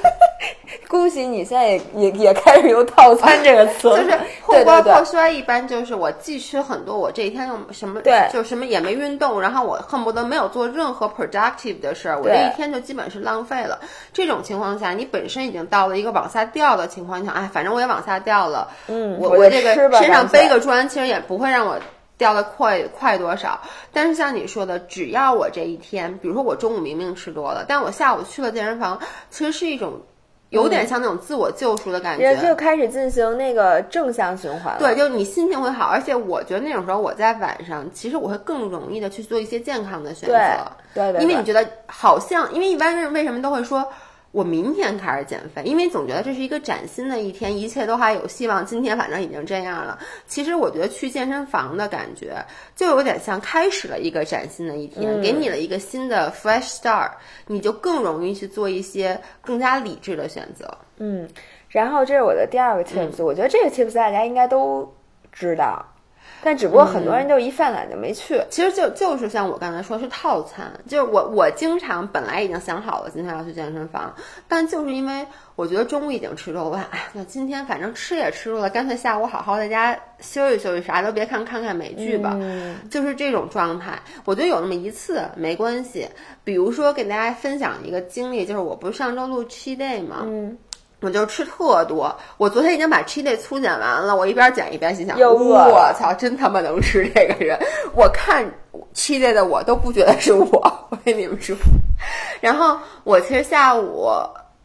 恭喜你现在也也也开始用套餐这个词，就是破罐破摔一般就是我既吃很多，我这一天又什么对，就什么也没运动，然后我恨不得没有做任何 productive 的事儿，我这一天就基本是浪费了。这种情况下，你本身已经到了一个往下掉的情况下，哎，反正我也往下掉了，嗯，我我这个身上背个砖，其实也不会让我掉的快快多少。但是像你说的，只要我这一天，比如说我中午明明吃多了，但我下午去了健身房，其实是一种。有点像那种自我救赎的感觉，就开始进行那个正向循环。对，就你心情会好，而且我觉得那种时候我在晚上，其实我会更容易的去做一些健康的选择。对对，因为你觉得好像，因为一般人为什么都会说。我明天开始减肥，因为总觉得这是一个崭新的一天，一切都还有希望。今天反正已经这样了。其实我觉得去健身房的感觉，就有点像开始了一个崭新的一天，给你了一个新的 fresh start，你就更容易去做一些更加理智的选择。嗯，然后这是我的第二个 tips，我觉得这个 tips 大家应该都知道。但只不过很多人就一犯懒就没去，其实就就是像我刚才说，是套餐。就是我我经常本来已经想好了今天要去健身房，但就是因为我觉得中午已经吃多了，哎，那今天反正吃也吃多了，干脆下午好好在家休息休息，啥都别看，看看美剧吧。就是这种状态。我觉得有那么一次没关系。比如说给大家分享一个经历，就是我不是上周录七 day 吗？我就吃特多，我昨天已经把 cheat day 粗剪完了。我一边剪一边心想：我操，真他妈能吃这个人！我看 cheat day 的我都不觉得是我，我跟你们说。然后我其实下午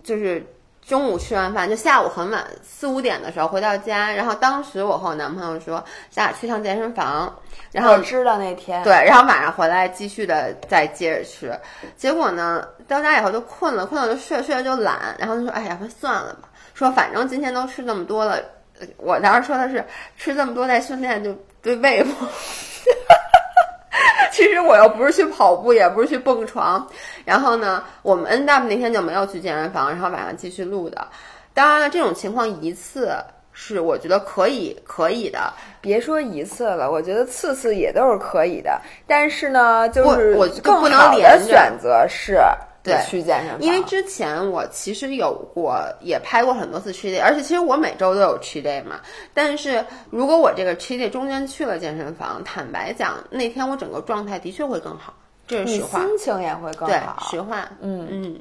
就是中午吃完饭，就下午很晚四五点的时候回到家，然后当时我和我男朋友说：咱俩去趟健身房。然后知道那天对，然后晚上回来继续的再接着吃。结果呢？到家以后就困了，困了就睡，睡了就懒。然后他说：“哎呀，算了吧。”说反正今天都吃这么多了，我当时说的是吃这么多在训练就对胃不。其实我又不是去跑步，也不是去蹦床。然后呢，我们 up 那天就没有去健身房，然后晚上继续录的。当然了，这种情况一次是我觉得可以可以的。别说一次了，我觉得次次也都是可以的。但是呢，就是我更不能好的连选择是对去健身房，因为之前我其实有过，也拍过很多次 cheat day，而且其实我每周都有 cheat day 嘛。但是如果我这个 cheat day 中间去了健身房，坦白讲，那天我整个状态的确会更好，这是实话。心情也会更好对，好。实话。嗯嗯，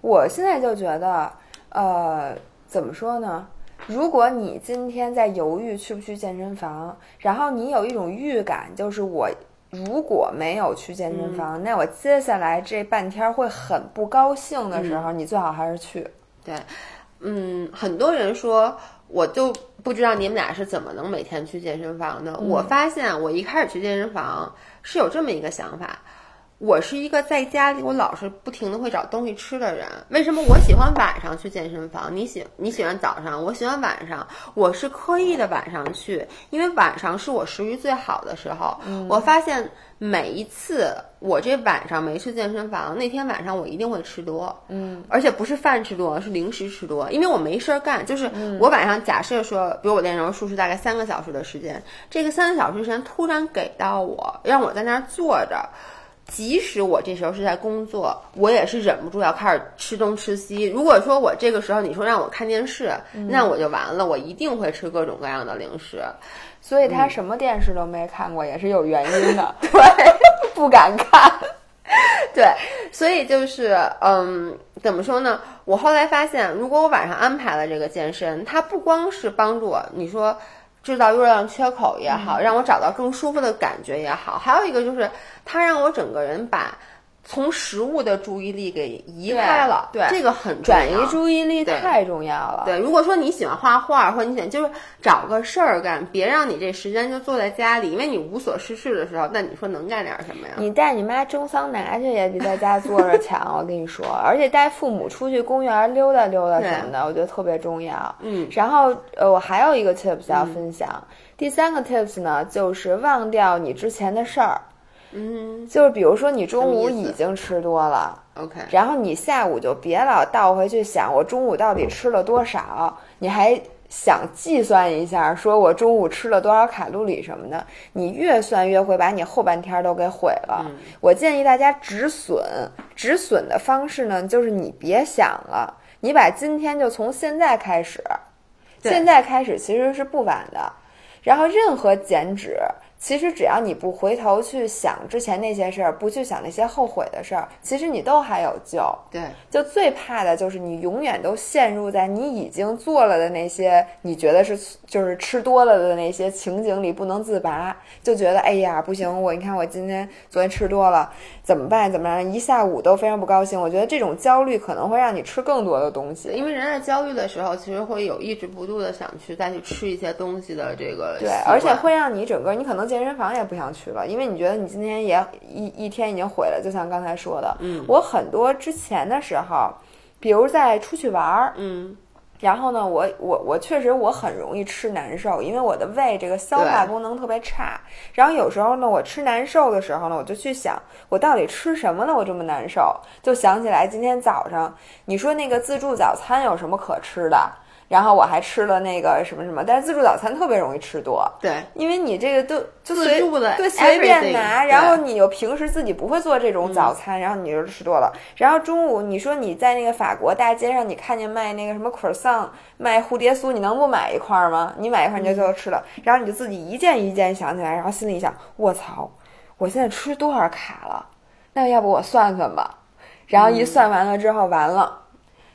我现在就觉得，呃，怎么说呢？如果你今天在犹豫去不去健身房，然后你有一种预感，就是我如果没有去健身房，那我接下来这半天会很不高兴的时候，你最好还是去。对，嗯，很多人说，我就不知道你们俩是怎么能每天去健身房的。我发现我一开始去健身房是有这么一个想法。我是一个在家里我老是不停的会找东西吃的人。为什么我喜欢晚上去健身房？你喜你喜欢早上，我喜欢晚上。我是刻意的晚上去，因为晚上是我食欲最好的时候。我发现每一次我这晚上没去健身房，那天晚上我一定会吃多。嗯，而且不是饭吃多，是零食吃多，因为我没事儿干。就是我晚上假设说，比如我练柔术是大概三个小时的时间，这个三个小时时间突然给到我，让我在那儿坐着。即使我这时候是在工作，我也是忍不住要开始吃东吃西。如果说我这个时候你说让我看电视，那我就完了，我一定会吃各种各样的零食。所以他什么电视都没看过，也是有原因的。对，不敢看。对，所以就是，嗯，怎么说呢？我后来发现，如果我晚上安排了这个健身，它不光是帮助我，你说制造热量缺口也好，让我找到更舒服的感觉也好，还有一个就是，它让我整个人把从食物的注意力给移开了。对这个很重转移注意力太重要了。对，如果说你喜欢画画，或者你想就是找个事儿干，别让你这时间就坐在家里，因为你无所事事的时候，那你说能干点什么呀？你带你妈蒸桑拿去也比在家坐着强，我跟你说。而且带父母出去公园溜达溜达什么的，我觉得特别重要。嗯，然后呃，我还有一个 tips 要分享。第三个 tips 呢，就是忘掉你之前的事儿。嗯就是比如说你中午已经吃多了，，OK，然后你下午就别老倒回去想我中午到底吃了多少，你还想计算一下，说我中午吃了多少卡路里什么的，你越算越会把你后半天都给毁了。我建议大家止损，止损的方式呢，就是你别想了，你把今天就从现在开始，现在开始其实是不晚的。然后任何减脂，其实只要你不回头去想之前那些事儿，不去想那些后悔的事儿，其实你都还有救。对。就最怕的就是你永远都陷入在你已经做了的那些你觉得是就是吃多了的那些情景里不能自拔，就觉得哎呀不行，我你看我今天昨天吃多了怎么办？怎么样？一下午都非常不高兴。我觉得这种焦虑可能会让你吃更多的东西。因为人在焦虑的时候，其实会有抑制不住的想去再去吃一些东西的这个对，而且会让你整个你可能健身房也不想去了，因为你觉得你今天也一一天已经毁了。就像刚才说的，嗯我很多之前的时候，比如在出去玩儿，嗯然后呢，我我我确实我很容易吃难受，因为我的胃这个消化功能特别差。然后有时候呢，我吃难受的时候呢，我就去想我到底吃什么呢？我这么难受，就想起来今天早上你说那个自助早餐有什么可吃的？然后我还吃了那个什么什么，但是自助早餐特别容易吃多，对因为你这个都就随对随便拿，然后你又平时自己不会做这种早餐，然后你就吃多了。然后中午你说你在那个法国大街上，你看见卖那个什么 croissant，卖蝴蝶酥，你能不买一块儿吗？你买一块儿你就最后吃了，然后你就自己一件一件想起来，然后心里想，卧槽，我现在吃多少卡了？那要不我算算吧。然后一算完了之后，完了。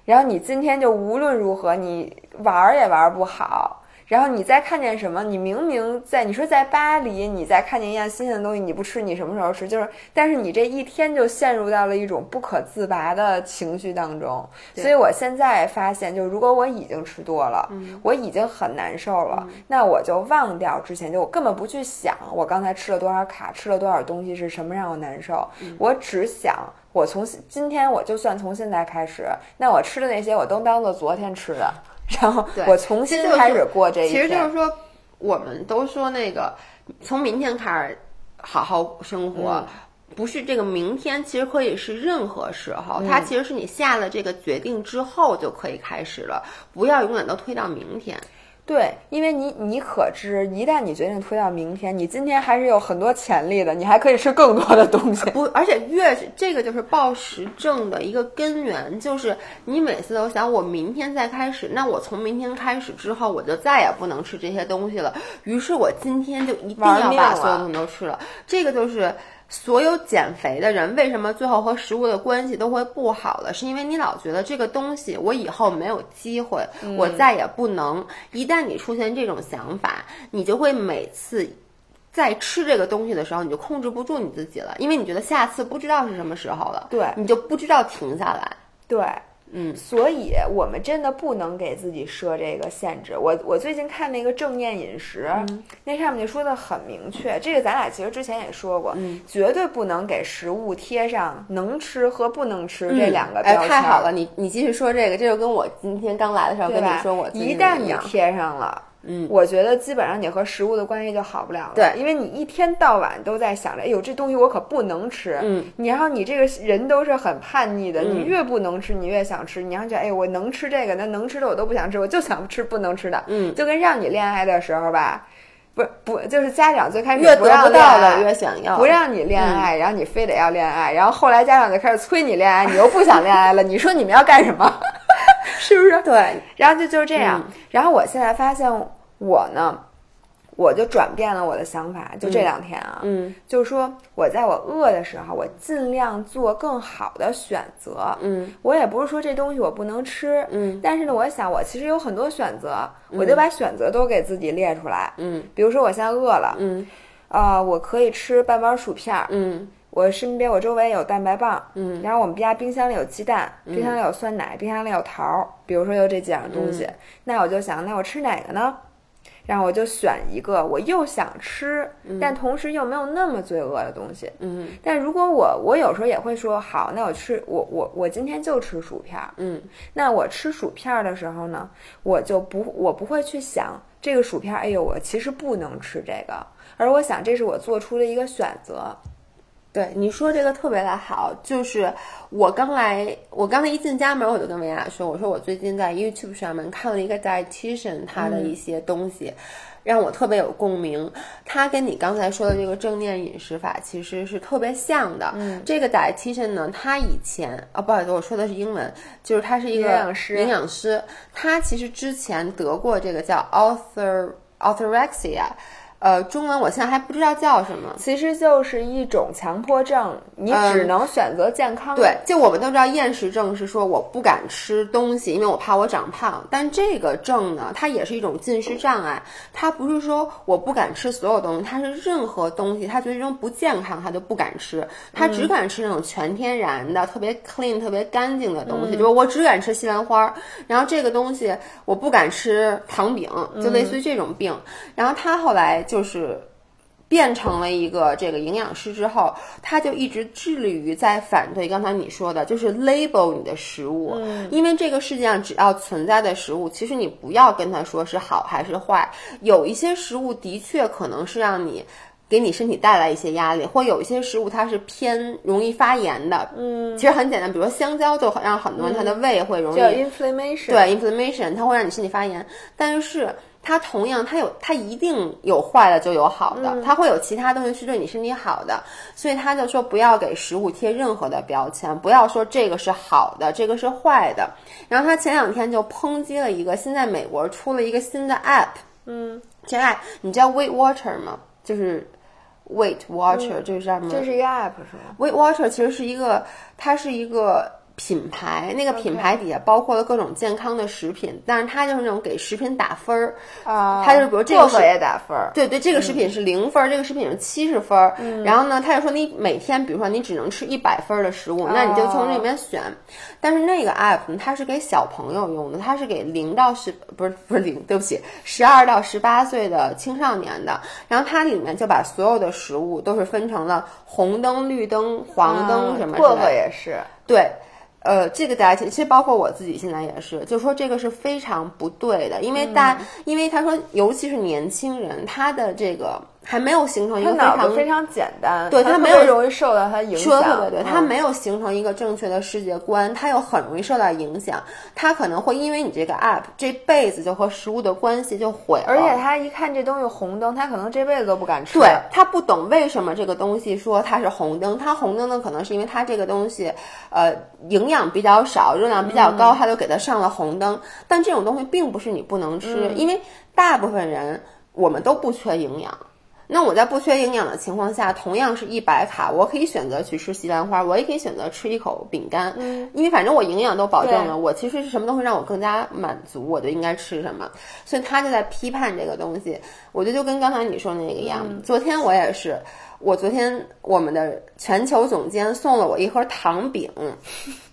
然后你今天就无论如何你玩儿也玩不好，然后你再看见什么，你明明在你说在巴黎，你再看见一样新鲜的东西，你不吃，你什么时候吃？就是，但是你这一天就陷入到了一种不可自拔的情绪当中。所以我现在发现，就如果我已经吃多了，我已经很难受了，那我就忘掉之前，就我根本不去想我刚才吃了多少卡，吃了多少东西是什么让我难受，我只想。我从今天我就算从现在开始，那我吃的那些我都当做昨天吃的，然后我重新开始过这一其实。就是说，我们都说那个从明天开始好好生活。嗯不是这个明天，其实可以是任何时候，它其实是你下了这个决定之后就可以开始了，不要永远都推到明天。对，因为你你可知，一旦你决定推到明天，你今天还是有很多潜力的，你还可以吃更多的东西。不，而且越是这个就是暴食症的一个根源，就是你每次都想我明天再开始，那我从明天开始之后，我就再也不能吃这些东西了。于是我今天就一定要把所有东西都吃了。这个就是所有减肥的人为什么最后和食物的关系都会不好了，是因为你老觉得这个东西我以后没有机会，我再也不能。一旦你出现这种想法，你就会每次。在吃这个东西的时候，你就控制不住你自己了，因为你觉得下次不知道是什么时候了，对你就不知道停下来。对，嗯，所以我们真的不能给自己设这个限制。我我最近看那个正念饮食，那上面就说的很明确，这个咱俩其实之前也说过，绝对不能给食物贴上能吃和不能吃这两个标签。太好了，你你继续说这个，这就跟我今天刚来的时候跟你说，我一旦你贴上了。嗯，我觉得基本上你和食物的关系就好不了了。对，因为你一天到晚都在想着，哎呦，这东西我可不能吃。嗯，你然后你这个人都是很叛逆的，你越不能吃，你越想吃。你要觉得，哎，我能吃这个，那能吃的我都不想吃，我就想吃不能吃的。嗯，就跟让你恋爱的时候吧，不不，就是家长最开始越得不到的越想要，不让你恋爱，然后你非得要恋爱，然后后来家长就开始催你恋爱，你又不想恋爱了，你说你们要干什么？是不是？对，然后就就是这样。然后我现在发现。我呢，我就转变了我的想法，就这两天啊，嗯，就是说我在我饿的时候，我尽量做更好的选择，嗯，我也不是说这东西我不能吃，嗯，但是呢，我想我其实有很多选择，我就把选择都给自己列出来，嗯，比如说我现在饿了，嗯，啊，我可以吃半包薯片，嗯，我身边我周围有蛋白棒，嗯，然后我们家冰箱里有鸡蛋，冰箱里有酸奶，冰箱里有桃儿，比如说有这几样东西，那我就想，那我吃哪个呢？然后我就选一个我又想吃，但同时又没有那么罪恶的东西。嗯，但如果我我有时候也会说，好，那我吃我我我今天就吃薯片。嗯，那我吃薯片的时候呢，我就不我不会去想这个薯片，哎呦，我其实不能吃这个，而我想这是我做出的一个选择。对你说这个特别的好，就是我刚来，我刚才一进家门，我就跟维亚说，我说我最近在 YouTube 上面看了一个 dietitian 他的一些东西，让我特别有共鸣。他跟你刚才说的这个正念饮食法其实是特别像的。嗯，这个 dietitian 呢，他以前啊，不好意思，我说的是英文，就是他是一个营养师。营养师，他其实之前得过这个叫 author orthorexia。呃，中文我现在还不知道叫什么，其实就是一种强迫症，你只能选择健康。对，就我们都知道厌食症是说我不敢吃东西，因为我怕我长胖。但这个症呢，它也是一种进食障碍，它不是说我不敢吃所有东西，它是任何东西，它觉得这种不健康，它就不敢吃，它只敢吃那种全天然的、特别 clean、特别干净的东西，就是我只敢吃西兰花。然后这个东西我不敢吃糖饼，就类似于这种病。然后他后来。就是变成了一个这个营养师之后，他就一直致力于在反对刚才你说的，就是 label 你的食物，嗯，因为这个世界上只要存在的食物，其实你不要跟他说是好还是坏，有一些食物的确可能是让你给你身体带来一些压力，或有一些食物它是偏容易发炎的，嗯，其实很简单，比如说香蕉就让很多人他的胃会容易叫 inflammation，对 inflammation，它会让你身体发炎，但是。它同样，它有，它一定有坏的就有好的，它会有其他东西是对你身体好的，所以他就说不要给食物贴任何的标签，不要说这个是好的，这个是坏的。然后他前两天就抨击了一个，现在美国出了一个新的 app，嗯，这 app 你知道 Weight Watcher 吗？就是 Weight Watcher，这是什么？这是一个 app 是吗？Weight Watcher 其实是一个，它是一个。品牌那个品牌底下包括了各种健康的食品，但是它就是那种给食品打分儿啊，它就是比如这个也打分儿，对对，这个食品是零分，这个食品是七十分，然后呢，他就说你每天比如说你只能吃一百分的食物，那你就从这里面选。但是那个 app 呢，它是给小朋友用的，它是给零到十不是不是零，对不起，十二到十八岁的青少年的。然后它里面就把所有的食物都是分成了红灯、绿灯、黄灯什么，薄荷也是对。呃，这个大家其实包括我自己现在也是，就说这个是非常不对的，因为大，因为他说，尤其是年轻人，他的这个还没有形成一个非常非常简单，对他没有容易受到他影响。说的特别对，嗯他没有形成一个正确的世界观，他又很容易受到影响，他可能会因为你这个 app 这辈子就和食物的关系就毁了，而且他一看这东西红灯，他可能这辈子都不敢吃。对他不懂为什么这个东西说它是红灯，它红灯呢，可能是因为它这个东西，呃，营养比较少，热量比较高，他就给它上了红灯。但这种东西并不是你不能吃，因为大部分人我们都不缺营养。那我在不缺营养的情况下，同样是一百卡，我可以选择去吃西兰花，我也可以选择吃一口饼干，嗯，因为反正我营养都保证了，我其实是什么都会让我更加满足，我就应该吃什么。所以他就在批判这个东西，我觉得就跟刚才你说那个一样。昨天我也是，我昨天我们的全球总监送了我一盒糖饼，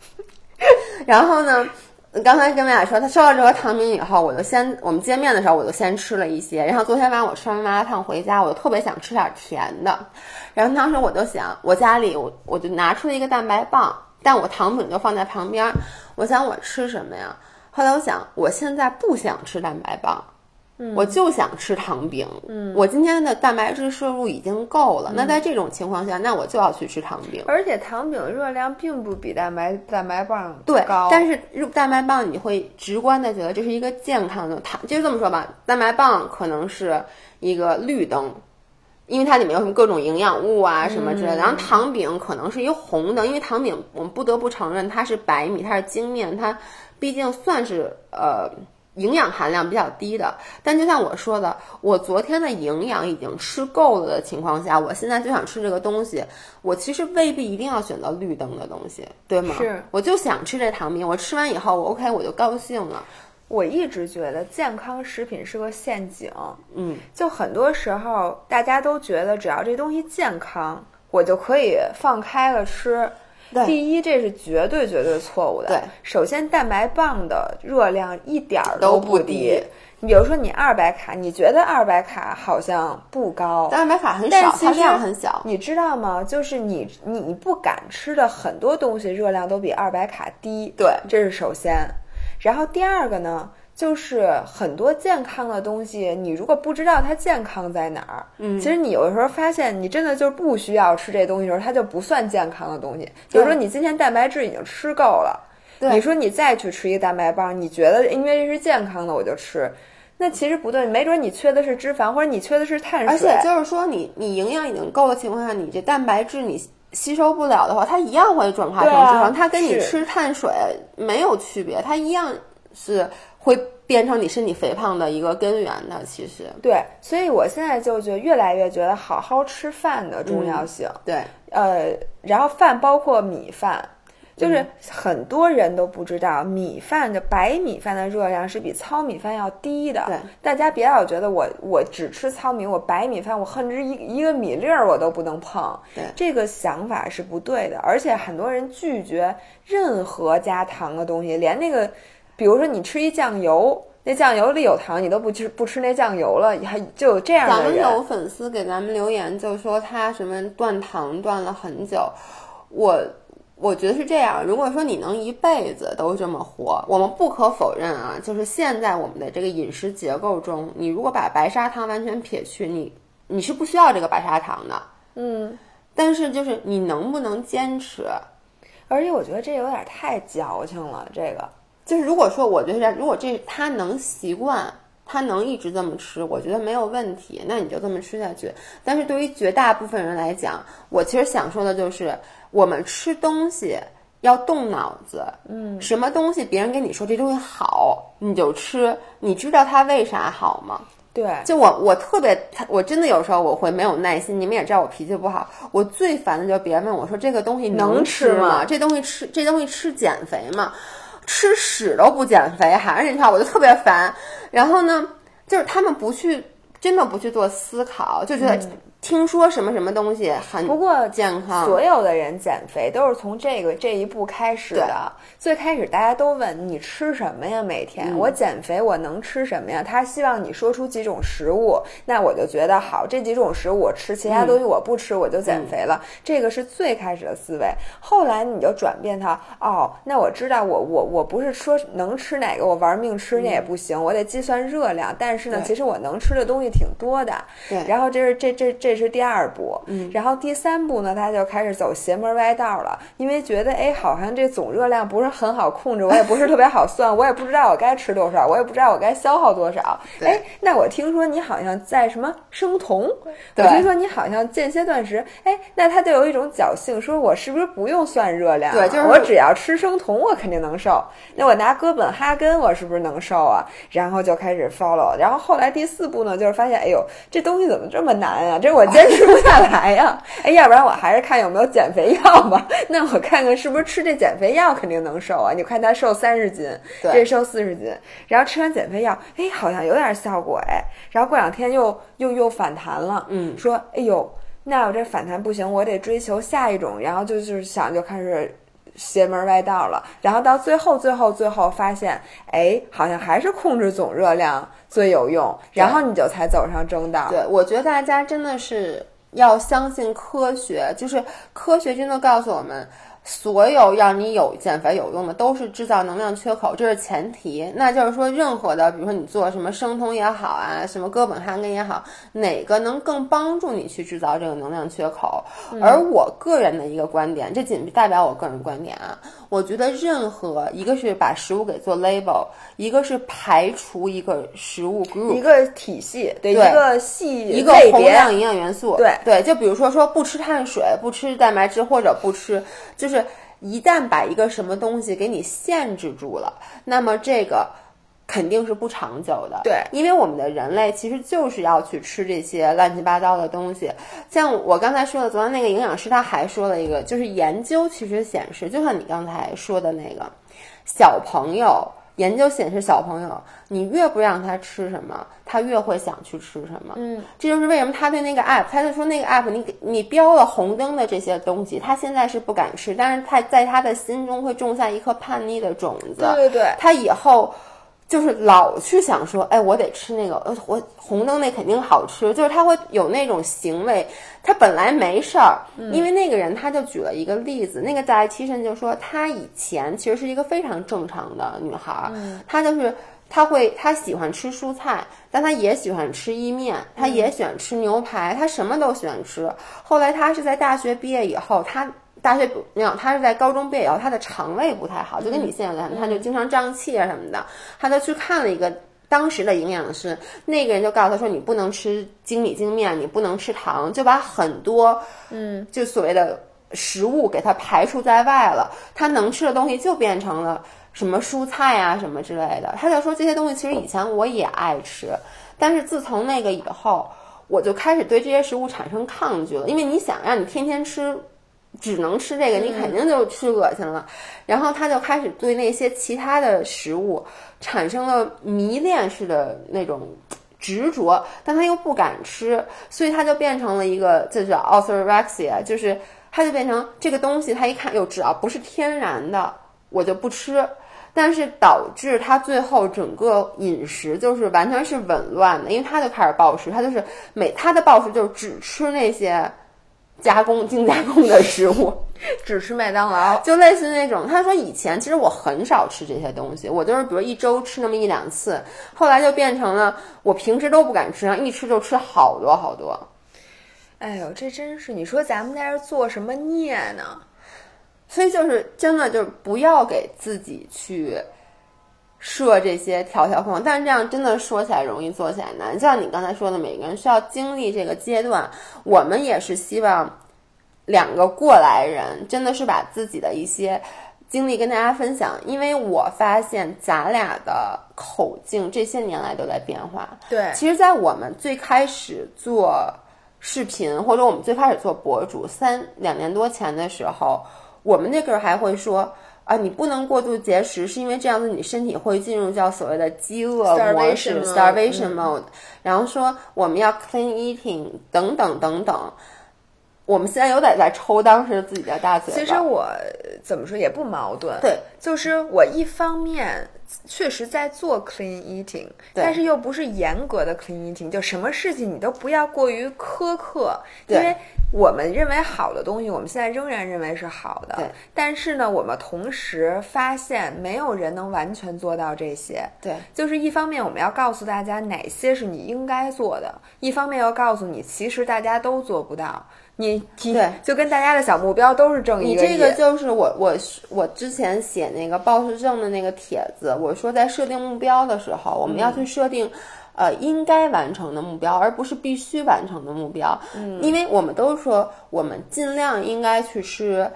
然后呢。刚才跟薇娅说，他收到这盒糖饼以后，我就先我们见面的时候，我就先吃了一些。然后昨天晚上我吃完麻辣烫回家，我就特别想吃点甜的。然后当时我就想，我家里我我就拿出了一个蛋白棒，但我糖饼就放在旁边。我想我吃什么呀？后来我想，我现在不想吃蛋白棒，我就想吃糖饼。嗯，我今天的蛋白质摄入已经够了。那在这种情况下，那我就要去吃糖饼。而且糖饼热量并不比蛋白蛋白棒对高，，但是入蛋白棒你会直观的觉得这是一个健康的糖，就这么说吧，蛋白棒可能是一个绿灯，因为它里面有什么各种营养物啊什么之类的。然后糖饼可能是一个红灯，因为糖饼我们不得不承认它是白米，它是精面，它毕竟算是呃。营养含量比较低的，但就像我说的，我昨天的营养已经吃够了的情况下，我现在就想吃这个东西，我其实未必一定要选择绿灯的东西，对吗？是，我就想吃这糖饼，我吃完以后，我 OK，我就高兴了。我一直觉得健康食品是个陷阱。嗯，就很多时候大家都觉得只要这东西健康，我就可以放开了吃。对第一，这是绝对绝对错误的。对，首先蛋白棒的热量一点儿都不不低你比如说你二百卡，你觉得二百卡好像不高，蛋白卡很少，它但是其实量很小。你知道吗？就是你你你不敢吃的很多东西热量都比二百卡低，对这是首先。然后第二个呢，就是很多健康的东西，你如果不知道它健康在哪儿，嗯，其实你有的时候发现你真的就是不需要吃这东西的时候，它就不算健康的东西。比如说你今天蛋白质已经吃够了，对你说你再去吃一个蛋白棒，你觉得因为这是健康的我就吃。那其实不对，没准你缺的是脂肪，或者你缺的是碳水。而且就是说你，你营养已经够的情况下，你这蛋白质你吸收不了的话，它一样会转化成脂肪，它跟你吃碳水没有区别，它一样是会变成你身体肥胖的一个根源的。其实，对，所以我现在就觉得越来越觉得好好吃饭的重要性。对，呃，然后饭包括米饭，就是嗯很多人都不知道，米饭的白米饭的热量是比糙米饭要低的。对，大家别老觉得我我只吃糙米，我白米饭我恨之一一个米粒儿我都不能碰。对这个想法是不对的，而且很多人拒绝任何加糖的东西，连那个，比如说你吃一酱油。那酱油里有糖，你都不吃不吃那酱油了，还就有这样咱的人。们有粉丝给咱们留言，就说他什么断糖断了很久，我。我觉得是这样，如果说你能一辈子都这么活，我们不可否认啊，就是现在我们的这个饮食结构中，你如果把白砂糖完全撇去，你你是不需要这个白砂糖的，嗯，但是就是你能不能坚持，而且我觉得这有点太矫情了，这个。就是如果说我觉得如果这他能习惯，他能一直这么吃，我觉得没有问题，那你就这么吃下去。但是对于绝大部分人来讲，我其实想说的就是，我们吃东西要动脑子，嗯，什么东西别人跟你说这东西好，你就吃，你知道它为啥好吗？对，就我我特别，我真的有时候我会没有耐心。你们也知道我脾气不好，我最烦的就是别人问我说这个东西能吃吃吗这东西吃这东西吃减肥吗？吃屎都不减肥，还是那句话，我就特别烦。然后呢，就是他们不去，真的不去做思考，就觉得听说什么什么东西很不过健康，所有的人减肥都是从这个这一步开始的。最开始大家都问你吃什么呀？每天、我减肥我能吃什么呀？他希望你说出几种食物，那我就觉得好，这几种食物我吃，其他东西我不吃，我就减肥了。这个是最开始的思维。后来你就转变它，哦，那我知道我我我不是说能吃哪个我玩命吃那也不行，我得计算热量。但是呢，其实我能吃的东西挺多的。对，然后这是这这这是第二步，嗯，然后第三步呢，他就开始走邪门歪道了，因为觉得哎，好像这总热量不是很好控制，我也不是特别好算，我也不知道我该吃多少，我也不知道我该消耗多少。哎，那我听说你好像在什么生酮，我听说你好像间歇断食，哎，那他就有一种侥幸，说我是不是不用算热量？对，就是我只要吃生酮，我肯定能瘦。那我拿哥本哈根，我是不是能瘦啊？然后就开始 follow，然后后来第四步呢，就是发现，哎呦，这东西怎么这么难啊？这我坚持不下来呀！哎，要不然我还是看有没有减肥药吧。那我看看是不是吃这减肥药肯定能瘦啊？你看他瘦三十斤，这瘦四十斤，然后吃完减肥药，哎，好像有点效果哎。然后过两天又又又反弹了，嗯，说，哎呦，那我这反弹不行，我得追求下一种。然后就就是想就开始。邪门歪道了，然后到最后，最后，最后发现，哎，好像还是控制总热量最有用，然后你就才走上正道。对，我觉得大家真的是要相信科学，就是科学真的告诉我们。所有让你有减肥有用的，都是制造能量缺口，这是前提。那就是说，任何的，比如说你做什么生酮也好啊，什么哥本哈根也好，哪个能更帮助你去制造这个能量缺口？而我个人的一个观点，这仅代表我个人观点啊。我觉得任何一个是把食物给做 label，一个是排除一个食物 group，一个体系，对，一个系一个宏量营养元素，对对。就比如说说不吃碳水，不吃蛋白质，或者不吃，就是一旦把一个什么东西给你限制住了，那么这个肯定是不长久的。对，因为我们的人类其实就是要去吃这些乱七八糟的东西。像我刚才说的，昨天那个营养师他还说了一个，就是研究其实显示，就像你刚才说的那个小朋友。研究显示，小朋友你越不让他吃什么，他越会想去吃什么。嗯，这就是为什么他对那个 app，他就说那个 app，你给你标了红灯的这些东西，他现在是不敢吃，但是他在他的心中会种下一颗叛逆的种子。对对对，他以后就是老去想说，哎，我得吃那个，呃，我红灯那肯定好吃，就是他会有那种行为。他本来没事儿，因为那个人他就举了一个例子，那个在 T 身就说他以前其实是一个非常正常的女孩儿，她就是她会她喜欢吃蔬菜，但她也喜欢吃意面，她也喜欢吃牛排，她什么都喜欢吃。后来她是在大学毕业以后，她大学没有，他是在高中毕业以后，他的肠胃不太好，就跟你现在，她就经常胀气啊什么的，他就去看了一个。当时的营养师，那个人就告诉他说：“你不能吃精米精面，你不能吃糖，就把很多，嗯，就所谓的食物给他排除在外了。他能吃的东西就变成了什么蔬菜啊什么之类的。他就说这些东西其实以前我也爱吃，但是自从那个以后，我就开始对这些食物产生抗拒了。因为你想让你天天吃。”只能吃这个，你肯定就吃恶心了。然后他就开始对那些其他的食物产生了迷恋式的那种执着，但他又不敢吃，所以他就变成了一个这叫 orthorexia，就是他就变成这个东西，他一看，哟，只要不是天然的，我就不吃。但是导致他最后整个饮食就是完全是紊乱的，因为他就开始暴食，他就是每他的暴食就是只吃那些。加工精加工的食物，只吃麦当劳，就类似那种。他说以前其实我很少吃这些东西，我就是比如一周吃那么一两次，后来就变成了我平时都不敢吃，然后一吃就吃好多好多。哎呦，这真是你说咱们在这做什么孽呢？所以就是真的就是不要给自己去。设这些条条框框，但是这样真的说起来容易，做起来难。就像你刚才说的，每个人需要经历这个阶段。我们也是希望两个过来人，真的是把自己的一些经历跟大家分享。因为我发现咱俩的口径这些年来都在变化。对，其实，在我们最开始做视频，或者我们最开始做博主三两年多前的时候，我们那个还会说。啊，你不能过度节食，是因为这样子你身体会进入叫所谓的饥饿模式 Starvation mode，（starvation mode），、然后说我们要 clean eating 等等等等。我们现在有点在抽当时自己的大嘴巴。其实我怎么说也不矛盾，对，就是我一方面确实在做 clean eating，但是又不是严格的 clean eating，就什么事情你都不要过于苛刻，因为我们认为好的东西，我们现在仍然认为是好的。对，但是呢，我们同时发现没有人能完全做到这些，对。就是一方面我们要告诉大家哪些是你应该做的，一方面要告诉你其实大家都做不到。你提对就跟大家的小目标都是挣一个亿，你这个就是我我我之前写那个暴食症的那个帖子，我说在设定目标的时候，我们要去设定。呃，应该完成的目标，而不是必须完成的目标。嗯，因为我们都说，我们尽量应该去吃。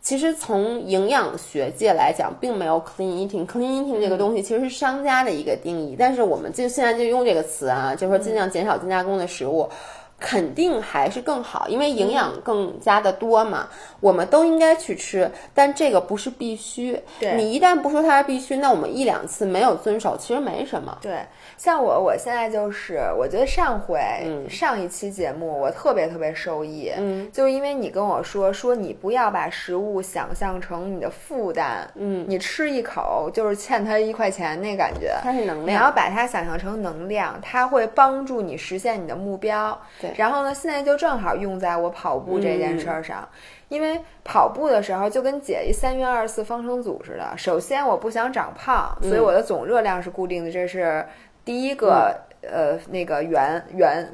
其实从营养学界来讲，并没有 clean eating。clean eating 这个东西其实是商家的一个定义，但是我们就现在就用这个词啊，就说尽量减少精加工的食物。肯定还是更好，因为营养更加的多嘛。我们都应该去吃，但这个不是必须。对你一旦不说它是必须，那我们一两次没有遵守，其实没什么。对，像我，我现在就是，我觉得上回、嗯上一期节目我特别特别受益，嗯，就是因为你跟我说说你不要把食物想象成你的负担，嗯，你吃一口就是欠他一块钱那感觉，它是能量你要。把它想象成能量，它会帮助你实现你的目标。对然后呢，现在就正好用在我跑步这件事儿上。因为跑步的时候就跟解一三元二十四方程组似的，首先我不想长胖，所以我的总热量是固定的，这是第一个、呃那个圆圆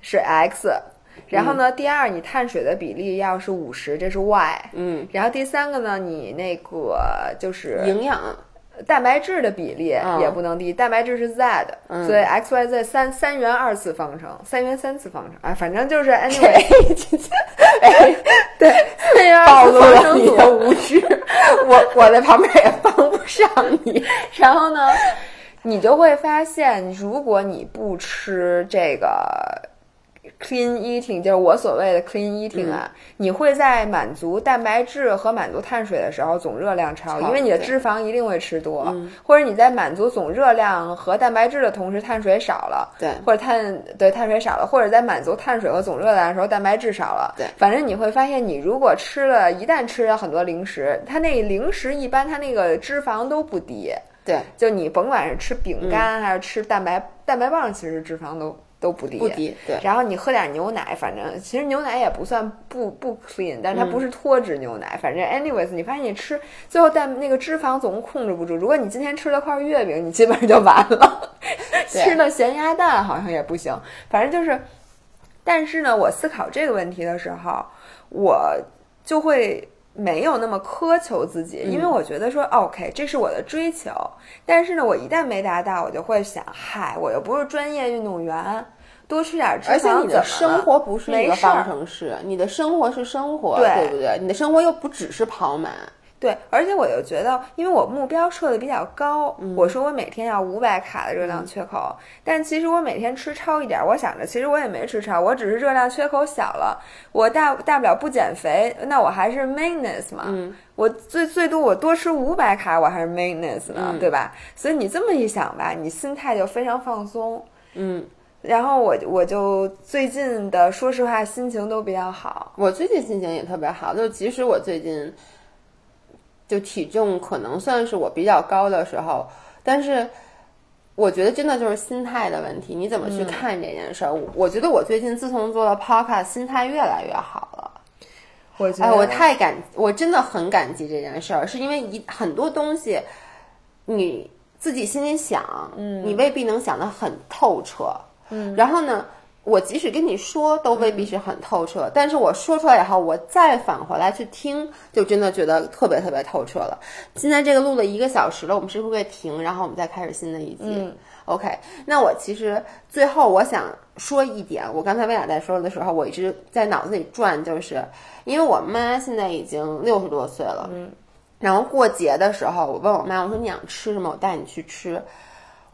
是 x，然后呢，第二你碳水的比例要是五十，这是 y，嗯，然后第三个呢，你那个就是营养。蛋白质的比例嗯也不能低，蛋白质是 z，、所以 x y z 三三元二次方程，三元三次方程，哎，反正就是 anyway，对，三元暴二次方露了你程组的无知，我我在旁边也帮不上你。然后呢，你就会发现，如果你不吃这个 clean eating，就是我所谓的 clean eating 啊，你会在满足蛋白质和满足碳水的时候总热量超，因为你的脂肪一定会吃多，或者你在满足总热量和蛋白质的同时，碳水少了，对。或者碳对碳水少了，或者在满足碳水和总热量的时候，蛋白质少了，对。反正你会发现，你如果吃了，一旦吃了很多零食，它那零食一般它那个脂肪都不低。对，就你甭管是吃饼干还是吃蛋白、蛋白棒，其实脂肪都都不低。不低。对，然后你喝点牛奶，反正其实牛奶也不算不不 clean，但是它不是脱脂牛奶。反正 anyways，你发现你吃最后但那个脂肪总控制不住。如果你今天吃了块月饼，你基本上就完了。吃了咸鸭蛋好像也不行，反正就是。但是呢，我思考这个问题的时候，我就会没有那么苛求自己，因为我觉得说、OK，这是我的追求。但是呢，我一旦没达到，我就会想，嗨，我又不是专业运动员，多吃点脂肪而且你的生活不是一个方程式，你的生活是生活，对对不对？你的生活又不只是跑马。对，而且我就觉得，因为我目标设的比较高，嗯我说我每天要五百卡的热量缺口，但其实我每天吃超一点，我想着其实我也没吃超，我只是热量缺口小了，我大大不了不减肥，那我还是 maintenance 嘛，嗯我最最多我多吃五百卡，我还是 maintenance 呢，嗯对吧？所以你这么一想吧，你心态就非常放松。嗯，然后我我就最近的，说实话，心情都比较好。我最近心情也特别好，就即使我最近就体重可能算是我比较高的时候，但是我觉得真的就是心态的问题，你怎么去看这件事儿？我我觉得我最近自从做了 podcast，心态越来越好了。哎，我觉得我太感，我真的很感激这件事儿，是因为一很多东西，你自己心里想，嗯，你未必能想得很透彻，嗯，然后呢，我即使跟你说，都未必是很透彻，但是我说出来以后，我再返回来去听，就真的觉得特别特别透彻了。现在这个录了一个小时了，我们是不是可以停，然后我们再开始新的一集？嗯 OK，那我其实最后我想说一点，我刚才薇娅在说的时候，我一直在脑子里转，就是因为我妈现在已经六十多岁了，嗯，然后过节的时候，我问我妈，我说你想吃什么，我带你去吃。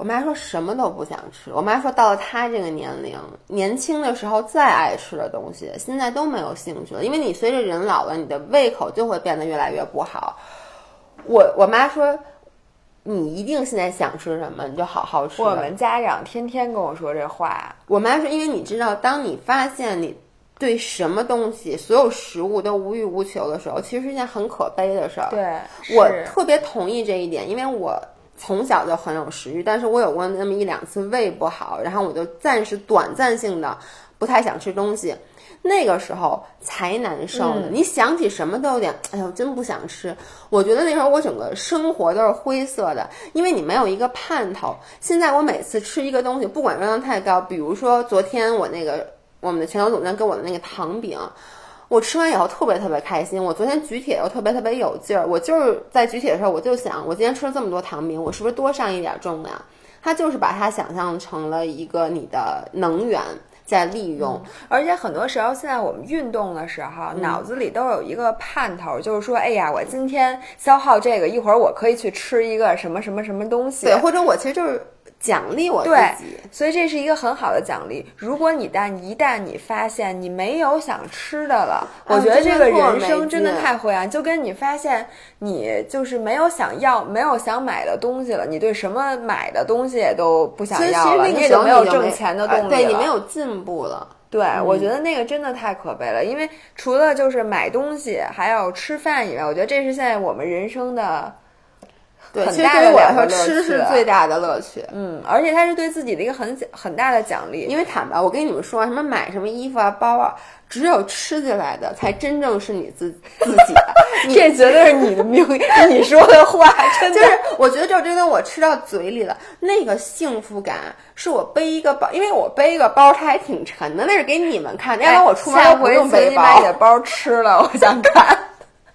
我妈说什么都不想吃。我妈说到了她这个年龄，年轻的时候再爱吃的东西，现在都没有兴趣了，因为你随着人老了，你的胃口就会变得越来越不好。我我妈说，你一定现在想吃什么，你就好好吃。我们家长天天跟我说这话。我妈说，因为你知道，当你发现你对什么东西、所有食物都无欲无求的时候，其实是一件很可悲的事儿。对，我特别同意这一点，因为我从小就很有食欲，但是我有过那么一两次胃不好，然后我就暂时短暂性的不太想吃东西。那个时候才难受呢，你想起什么都有点，哎呦，真不想吃。我觉得那时候我整个生活都是灰色的，因为你没有一个盼头。现在我每次吃一个东西，不管热量太高，比如说昨天我那个我们的全球总监给我的那个糖饼，我吃完以后特别特别开心。我昨天举铁又特别特别有劲儿，我就是在举铁的时候，我就想，我今天吃了这么多糖饼，我是不是多上一点重量？它就是把它想象成了一个你的能源在利用。而且很多时候，现在我们运动的时候，脑子里都有一个盼头，就是说，哎呀，我今天消耗这个，一会儿我可以去吃一个什么什么什么东西。对，或者我其实就是奖励我自对己。，所以这是一个很好的奖励。如果你但一旦你发现你没有想吃的了，我觉得这个人生真的太灰暗。就跟你发现你就是没有想要、没有想买的东西了，你对什么买的东西也都不想要了，你也就没有挣钱的动力了。呃对你没有进步了。对，我觉得那个真的太可悲了，因为除了就是买东西，还有吃饭以外，我觉得这是现在我们人生的对，其实对于我来说，吃是最大的乐趣。嗯，而且它是对自己的一个很很大的奖励。因为坦白，我跟你们说，什么买什么衣服啊、包啊，只有吃进来的才真正是你自自己的。这绝对是你的命，你说的话，真的就是我觉得这真的我吃到嘴里了，那个幸福感是我背一个包，因为我背一个包它还挺沉的，那是给你们看的，要不然我出门都不用回请你背包。把你的包吃了，我想看。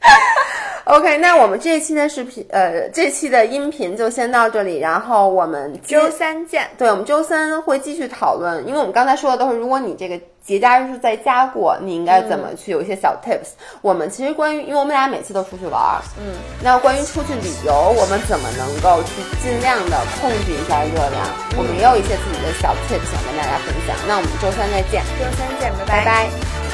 OK，那我们这一期的视频，呃，这期的音频就先到这里，然后我们周三见。对，我们周三会继续讨论，因为我们刚才说的都是，如果你这个节假日是在家过，你应该怎么去？有一些小 tips。我们其实关于，因为我们俩每次都出去玩儿，嗯，那关于出去旅游，我们怎么能够去尽量的控制一下热量？我们也有一些自己的小 tips 想跟大家分享。那我们周三再见，周三见，拜拜拜